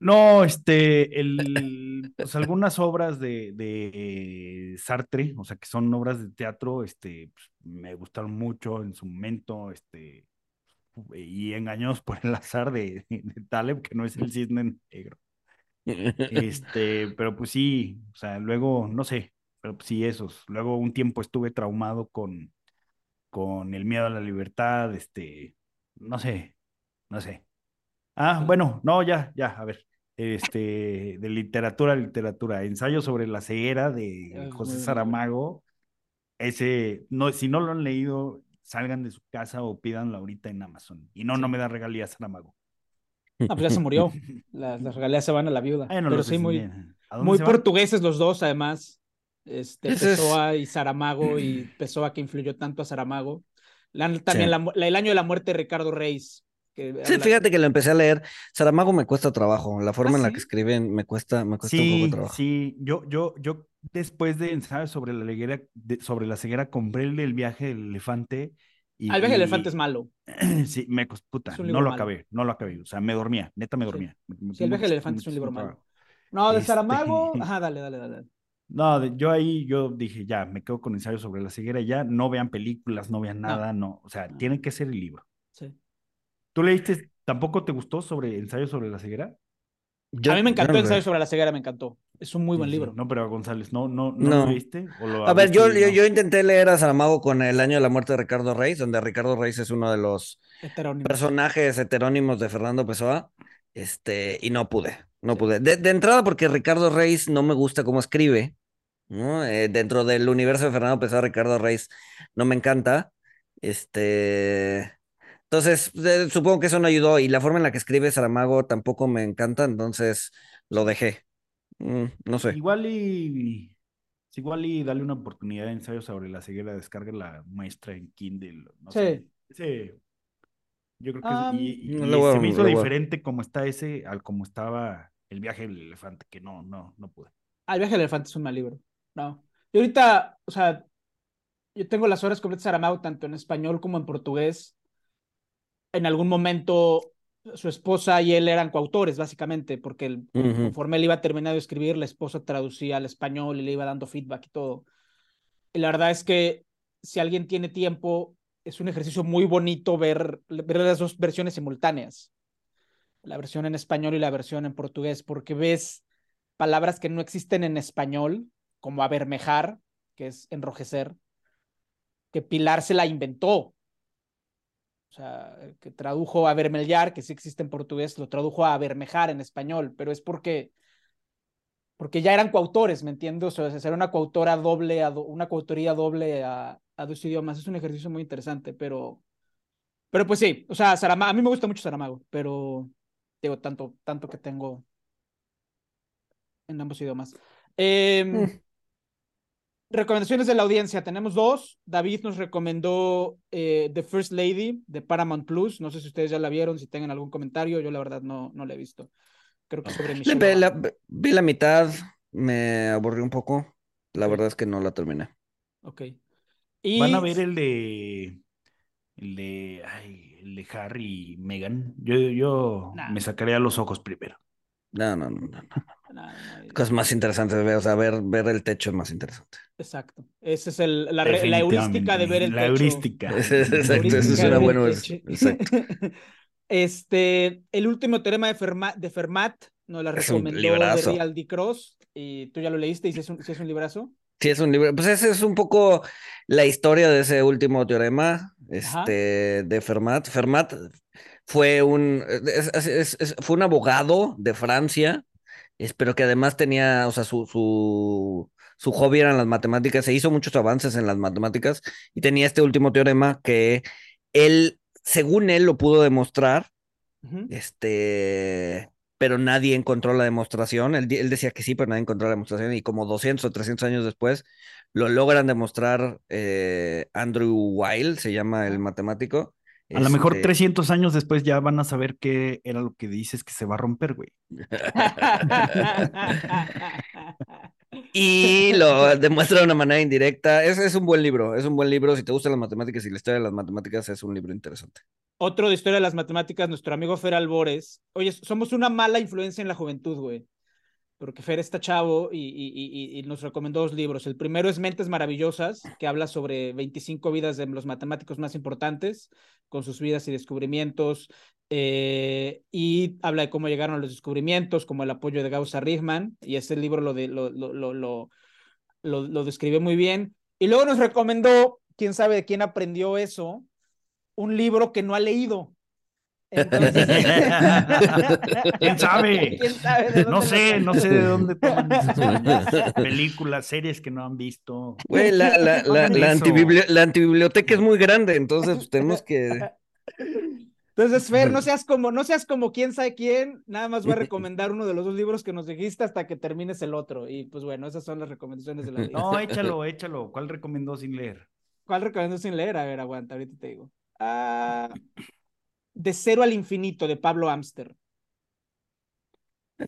S1: No, este, el, pues algunas obras de, de Sartre, o sea, que son obras de teatro, este, pues, me gustaron mucho en su momento, este, y engañados por el azar de, Taleb, que no es el cisne negro. Este, pero pues sí, o sea, luego, no sé, pero pues sí, esos. Luego un tiempo estuve traumado con, con el miedo a la libertad, este, no sé, no sé. Ah, bueno, no, ya, ya, a ver. Este, de literatura, literatura, ensayo sobre la ceguera
S3: Ah,
S1: de
S3: muy
S1: José Saramago. Ese, no, si no lo han leído, salgan de su casa o pídanlo ahorita en Amazon. Y no,
S3: Sí.
S1: no me da regalías Saramago.
S3: Ah, pues ya se murió. Las, las regalías se van a la viuda.
S1: Ah, no
S3: Pero
S1: lo
S3: sí,
S1: sé,
S3: muy.
S1: ¿A
S3: muy portugueses los dos, además. Este, Pessoa y Saramago, y Pessoa que influyó tanto a Saramago. La- también
S2: Sí.
S3: la mu- la- el año de la muerte de Ricardo Reis. Que
S2: Sí,
S3: habla-
S2: fíjate que lo empecé a leer. Saramago me cuesta trabajo. La forma
S3: ¿Ah,
S2: en la
S3: sí?
S2: que escriben me cuesta, me cuesta un poco de trabajo.
S1: sí, yo, yo, yo después de ensayar sobre la ceguera, de- sobre la ceguera, compré el viaje del elefante y,
S3: Al viaje del
S1: y-
S3: elefante es malo.
S1: sí, me costó, puta, no lo
S3: malo.
S1: acabé, no lo acabé, o sea, me dormía, neta me dormía. Me- me
S3: Sí, el viaje del elefante es un libro malo.
S1: trabajo.
S3: No, de
S1: Este-
S3: Saramago. Ajá, dale, dale, dale.
S1: No, de- yo ahí, yo dije, ya, me quedo con ensayo sobre la ceguera, ya, no vean películas, no vean
S3: No.
S1: nada, no, o sea,
S3: No.
S1: tiene que ser el libro.
S3: Sí.
S1: ¿Tú leíste, tampoco te gustó sobre ensayo sobre la ceguera?
S2: Yo-
S3: a mí me encantó
S2: no
S3: Ensayo
S2: leí.
S3: sobre la ceguera, me encantó. Es un muy buen libro.
S1: No, pero a González, ¿no, no, no,
S2: No.
S1: lo leíste? ¿O lo
S2: A ver, yo,
S1: y
S2: yo,
S1: no?
S2: yo intenté leer a Saramago con El año de la muerte de Ricardo Reis, donde Ricardo Reis es uno de los
S3: Heterónimo.
S2: personajes heterónimos de Fernando Pessoa, este, y no pude, no
S3: Sí.
S2: pude. De, de entrada porque Ricardo Reis no me gusta cómo escribe, ¿no? Eh, dentro del universo de Fernando Pessoa, Ricardo Reis no me encanta, este, entonces eh, supongo que eso no ayudó, y la forma en la que escribe Saramago tampoco me encanta, entonces lo dejé. Mm, no sé.
S1: Igual y igual y dale una oportunidad de ensayo sobre la ceguera, descarga la muestra en Kindle, no sé. Sí. Yo creo que es-
S3: Ah,
S1: y, y-
S2: no
S1: y se me hizo diferente como está ese al como estaba el viaje del elefante, que no, no, no pude.
S3: Ah, El viaje del elefante es un mal libro. No. Y ahorita, o sea, yo tengo las horas completas de Saramago tanto en español como en portugués. En algún momento su esposa y él eran coautores, básicamente, porque el, conforme él iba terminando de escribir, la esposa traducía al español y le iba dando feedback y todo. Y la verdad es que si alguien tiene tiempo, es un ejercicio muy bonito ver, ver las dos versiones simultáneas, la versión en español y la versión en portugués, porque ves palabras que no existen en español, como avermejar, que es enrojecer, que Pilar se la inventó. O sea, que tradujo a vermelhar, que sí existe en portugués, lo tradujo a avermejar en español, pero es porque porque ya eran coautores, ¿me entiendes? O sea, hacer una coautora doble, una coautoría doble a, a, dos idiomas es un ejercicio muy interesante, pero, pero pues sí, o sea, Saramago, a mí me gusta mucho Saramago, pero digo, tanto, tanto que tengo en ambos idiomas. Mm. Recomendaciones de la audiencia, tenemos dos. David nos recomendó eh, The First Lady de Paramount Plus. No sé si ustedes ya la vieron, si tengan algún comentario. Yo la verdad no, no la he visto. Creo que sobre
S2: Michelle. La, vi la mitad, me aburrí un poco. La verdad es que no la terminé.
S3: Ok.
S1: Y... ¿Van a ver el de el de, ay, el de Harry y Meghan? Yo, yo me sacaría los ojos primero.
S2: No, no, no, no. Cosas más interesantes, o sea, ver, ver el techo es más interesante.
S3: Exacto. Esa es el, la, la, heurística de ver el
S1: la
S3: techo.
S1: Heurística.
S2: Exacto, eso es una buena. Exacto.
S3: Este, el último teorema de Fermat, de Fermat nos la recomendó Real D. Cross. Y tú ya lo leíste y si es un, si es un librazo.
S2: Sí, es un libro. Pues ese es un poco la historia de ese último teorema este, de Fermat. Fermat fue un, fue un abogado de Francia, pero que además tenía, o sea, su, su, su hobby eran las matemáticas, se hizo muchos avances en las matemáticas y tenía este último teorema que él según él lo pudo demostrar, este, pero nadie encontró la demostración. Él, decía que sí, pero nadie encontró la demostración. Y como 200 o 300 años después, lo logran demostrar eh, Andrew Weil, se llama el matemático.
S1: A lo mejor 300 este años después ya van a saber qué era lo que dices que se va a romper, güey.
S2: y lo demuestra de una manera indirecta. Es, es un buen libro, es un buen libro. Si te gustan las matemáticas y la historia de las matemáticas, es un libro interesante.
S3: Otro de historia de las matemáticas, nuestro amigo Fer Albores. Oye, somos una mala influencia en la juventud, güey porque Fer está chavo y, nos recomendó dos libros. El primero es Mentes Maravillosas, que habla sobre 25 vidas de los matemáticos más importantes, con sus vidas y descubrimientos, eh, y habla de cómo llegaron a los descubrimientos, como el apoyo de Gauss a Riemann, y ese libro lo, lo, lo, lo, lo, describe muy bien. Y luego nos recomendó, quién sabe de quién aprendió eso, un libro que no ha leído,
S1: ¿Quién sabe? no sé, no sé de dónde toman películas, series que no han visto.
S2: Güey, la, la, la, la, antibiblioteca es muy grande, entonces pues, tenemos que.
S3: Entonces, Fer, no seas como, no seas como quién sabe quién, nada más voy a recomendar uno de los dos libros que nos dijiste hasta que termines el otro. Y pues bueno, esas son las recomendaciones de la
S1: No, échalo, échalo. ¿Cuál recomendó sin leer?
S3: ¿Cuál recomendó sin leer? A ver, aguanta, ahorita te digo. Ah. De cero al infinito de Pablo Amster.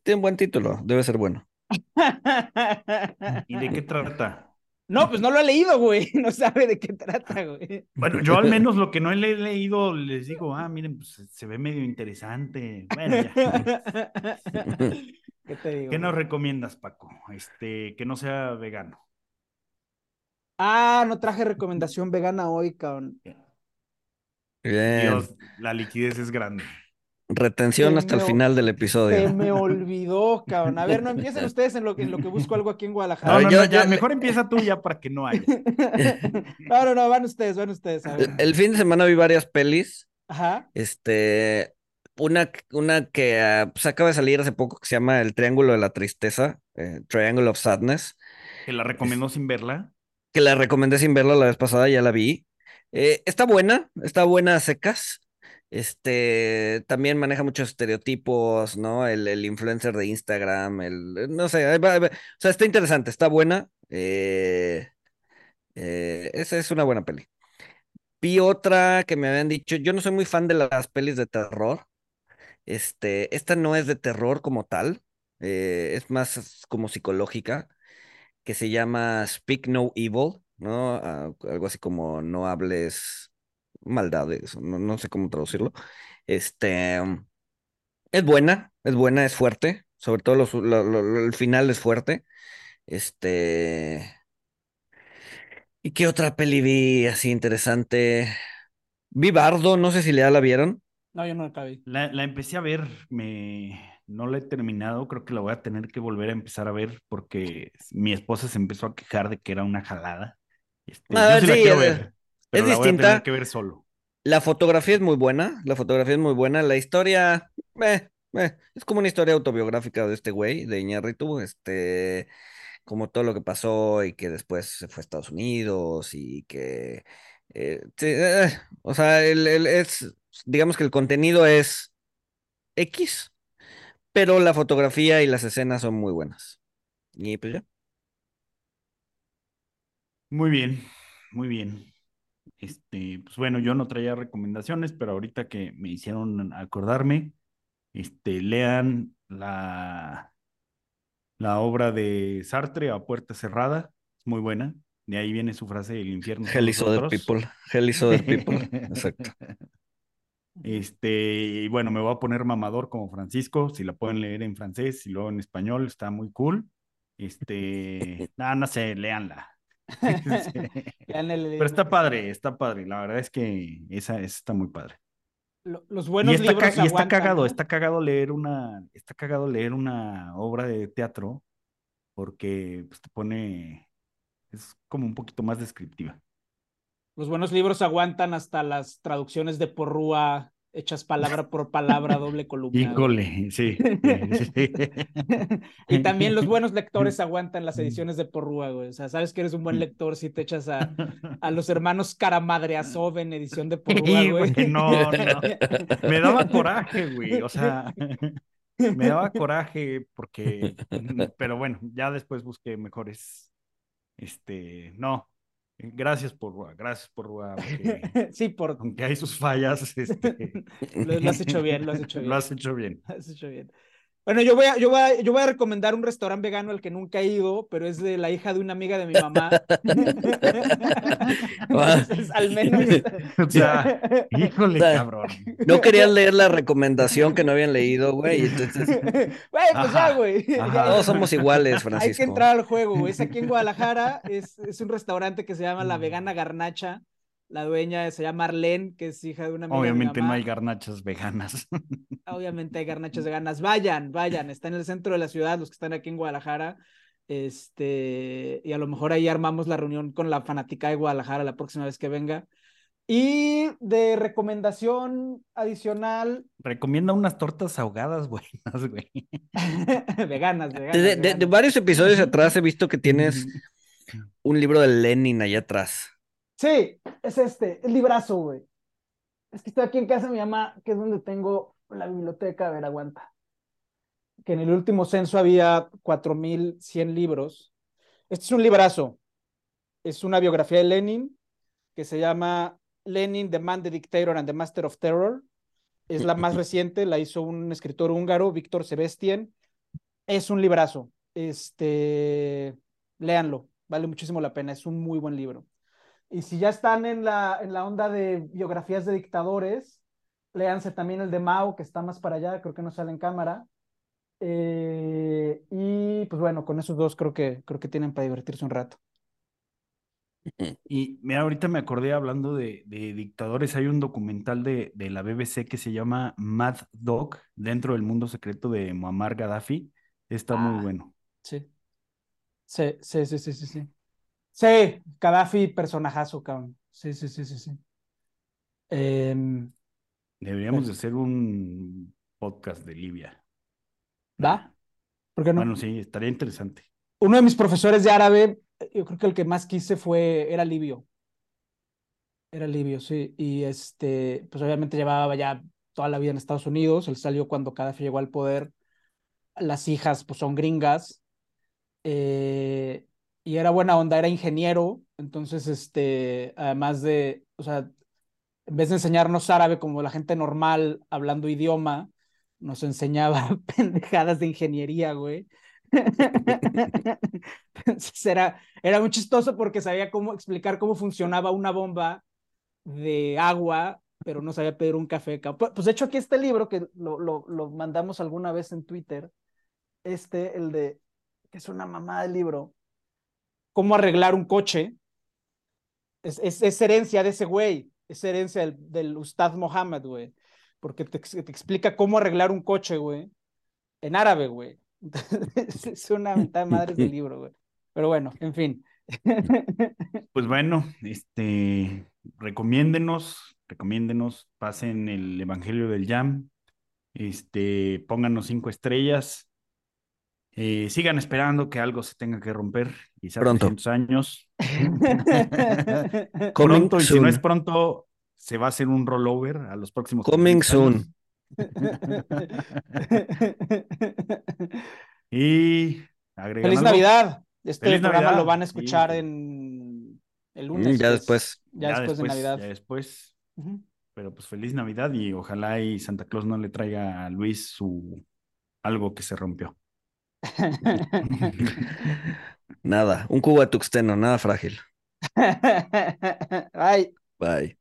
S2: Tiene un buen título, debe ser bueno.
S1: ¿Y de qué trata?
S3: No, pues no lo ha leído, güey. No sabe de qué trata, güey.
S1: Bueno, yo al menos lo que no he leído les digo, ah, miren, pues se ve medio interesante. Bueno, ya.
S3: ¿Qué te digo?
S1: ¿Qué nos recomiendas, Paco? Este, que no sea vegano.
S3: Ah, no traje recomendación vegana hoy, cabrón.
S1: Dios, la liquidez es grande.
S2: Retención hasta el final del episodio.
S3: Se me olvidó, cabrón. A ver, no empiecen ustedes en lo que, en lo que busco algo aquí en Guadalajara.
S1: No, no, ya, mejor empieza tú ya para que no haya.
S3: no, no, no, van ustedes, van ustedes.
S2: El, fin de semana vi varias pelis.
S3: Ajá.
S2: Este, una, una que pues, acaba de salir hace poco que se llama El Triángulo de la Tristeza, eh, Triangle of Sadness.
S1: ¿Que la recomendó sin verla?
S2: Que la recomendé sin verla la vez pasada, ya la vi. Eh, está buena, está buena a secas. Este también maneja muchos estereotipos, ¿no? El, el influencer de Instagram, el eh, no sé, o sea, está interesante, está buena. Eh, esa es una buena peli. Vi otra que me habían dicho, yo no soy muy fan de las pelis de terror. Este, esta no es de terror como tal, es más como psicológica, que se llama Speak No Evil. ¿No? algo así como no hables maldades, no, no sé cómo traducirlo. Este, Es buena, es buena, es fuerte. Sobre todo los- lo- lo- lo- el final es fuerte. Este. ¿Y qué otra peli vi así interesante? Vi Bardo, no sé si ya la vieron.
S3: No, yo no acabé.
S1: La, la empecé a ver, me, no la he terminado, creo que la voy a tener que volver a empezar a ver porque mi esposa se empezó a quejar de que era una jalada. Este,
S2: A
S1: yo
S2: ver,
S1: sí la quiero
S2: es-
S1: ver, pero
S2: es
S1: la voy a
S2: distinta.
S1: tener que ver solo.
S2: La fotografía es muy buena, la fotografía es muy buena, la historia, eh, eh, es como una historia autobiográfica de este güey, de Iñárritu, este, como todo lo que pasó y que después se fue a Estados Unidos y que, eh, sí, o sea, el, el- es, digamos que el contenido es X, pero la fotografía y las escenas son muy buenas. Y pues ya.
S1: Muy bien, muy bien. Este, pues bueno, yo no traía recomendaciones, pero ahorita que me hicieron acordarme, este, lean la, la obra de Sartre a puerta cerrada, es muy buena. De ahí viene su frase, el infierno
S2: Hell is other
S1: nosotros".
S2: people, hell is other people, exacto.
S1: Este, y bueno, me voy a poner mamador como Francisco, si la pueden leer en francés y luego en español, está muy cool. Este, no, no sé, léanla. Sí. Pero está padre, está padre. La verdad es que esa, esa está muy padre.
S3: lo- Los
S1: Y
S3: buenos
S1: está,
S3: libros
S1: ca- y está cagado, está cagado leer una, está cagado leer una obra de teatro porque pues, te pone, es como un poquito más descriptiva.
S3: Los buenos libros aguantan hasta las traducciones de Porrúa hechas palabra por palabra, doble columna.
S1: Híjole, sí. sí, sí.
S3: y también los buenos lectores aguantan las ediciones de Porrúa, güey. O sea, sabes que eres un buen lector si te echas a, a los hermanos Caramadreazov en edición de Porrúa,
S1: Sí,
S3: güey.
S1: güey, no, no. Me daba coraje, güey. O sea, me daba coraje porque, pero bueno, ya después busqué mejores. Este, no. Gracias por gracias por aunque,
S3: sí, por...
S1: aunque hay sus fallas, este,
S3: Lo, lo has hecho bien, lo has hecho bien.
S1: lo has hecho bien.
S3: Has hecho bien. Bueno, yo voy, a, yo, voy a, yo voy a recomendar un restaurante vegano al que nunca he ido, pero es de la hija de una amiga de mi mamá. Entonces, al menos.
S1: O sea, híjole,
S2: sea,
S1: cabrón.
S2: No querían leer la recomendación que no habían leído, güey, entonces
S3: Güey, pues
S1: Ajá,
S3: ya, güey.
S2: todos somos iguales,
S3: Hay que
S2: Francisco.
S3: entrar al juego, güey. Es aquí en Guadalajara, es, es un restaurante que se llama. La Vegana Garnacha. La dueña se llama Arlene, que es hija de una amiga de mi
S1: Obviamente no hay garnachas veganas.
S3: Obviamente hay garnachas veganas. Vayan, vayan. Está en el centro de la ciudad, los que están aquí en Guadalajara. Este, y a lo mejor ahí armamos la reunión con la fanática de Guadalajara la próxima vez que venga. Y de recomendación adicional,
S1: Recomienda unas tortas ahogadas buenas, güey.
S3: veganas, veganas.
S2: De, de- de
S3: veganas.
S2: varios episodios atrás he visto que tienes un libro de Lenin allá atrás.
S3: Sí, es este, el librazo, güey. Es que estoy aquí en casa de mi mamá, que es donde tengo la biblioteca. A ver, aguanta. Que en el último censo había 4100 libros. Este es un librazo. Es una biografía de Lenin que se llama Lenin, The Man, the Dictator and the Master of Terror. Es la más reciente, la hizo un escritor húngaro, Víctor Sebastián. Es un librazo. Este, léanlo, vale muchísimo la pena. Es un muy buen libro. Y si ya están en la, en la onda de biografías de dictadores, léanse también el de Mao, que está más para allá, creo que no sale en cámara. Eh, y pues bueno, con esos dos creo que, creo que tienen para divertirse un rato.
S1: Y mira, ahorita me acordé hablando de, de dictadores, hay un documental de, de la BBC que se llama Mad Dog, dentro del mundo secreto de Muammar Gaddafi. Está
S3: Ah.
S1: muy bueno.
S3: Sí. Sí, sí, sí, sí, sí, sí. Sí, Gaddafi, personajazo, cabrón. Sí, sí, sí, sí, sí. Em,
S1: Deberíamos de hacer un podcast de Libia.
S3: ¿Va? ¿Por qué no?
S1: Bueno, sí, estaría interesante.
S3: Uno de mis profesores de árabe, yo creo que el que más quise fue, era Livio. Era Livio, sí. Y este, pues obviamente llevaba ya toda la vida en Estados Unidos. Él salió cuando Gaddafi llegó al poder. Las hijas, pues son gringas. Eh, y era buena onda, era ingeniero. Entonces, este, además de, o sea, en vez de enseñarnos árabe como la gente normal hablando idioma, nos enseñaba pendejadas de ingeniería, güey. Entonces era, era muy chistoso porque sabía cómo explicar cómo funcionaba una bomba de agua pero no sabía pedir un café. Pues de hecho aquí está el libro que lo, lo, lo mandamos alguna vez en Twitter. Este, el de, que es una mamá del libro, cómo arreglar un coche. Es, es, es herencia de ese güey, es herencia del, del Ustad Mohammed, güey, porque te, te explica cómo arreglar un coche, güey, en árabe, güey. es una mitad de madres del libro, güey. Pero bueno, en fin.
S1: Pues bueno, este, recomiéndenos, recomiéndenos, pasen el Evangelio del Jam, este, pónganos cinco estrellas, eh, sigan esperando que algo se tenga que romper, quizá
S2: Pronto.
S1: 300 años. Pronto, y si no es pronto, se va a hacer un rollover a los próximos.
S2: Coming
S1: 300 años.
S2: soon.
S1: Y
S3: Feliz
S1: algo.
S3: Navidad. Este
S1: Feliz
S3: programa
S1: Navidad,
S3: lo van a escuchar
S1: sí.
S3: en el
S2: Mm,
S3: lunes.
S2: ya
S3: pues,
S2: después.
S3: Ya, después, de Navidad.
S1: Ya después. Pero pues feliz Navidad y ojalá y Santa Claus no le traiga a Luis su algo que se rompió.
S2: Nada, un cubo de tuxteno, nada frágil.
S3: Ay.
S2: Bye.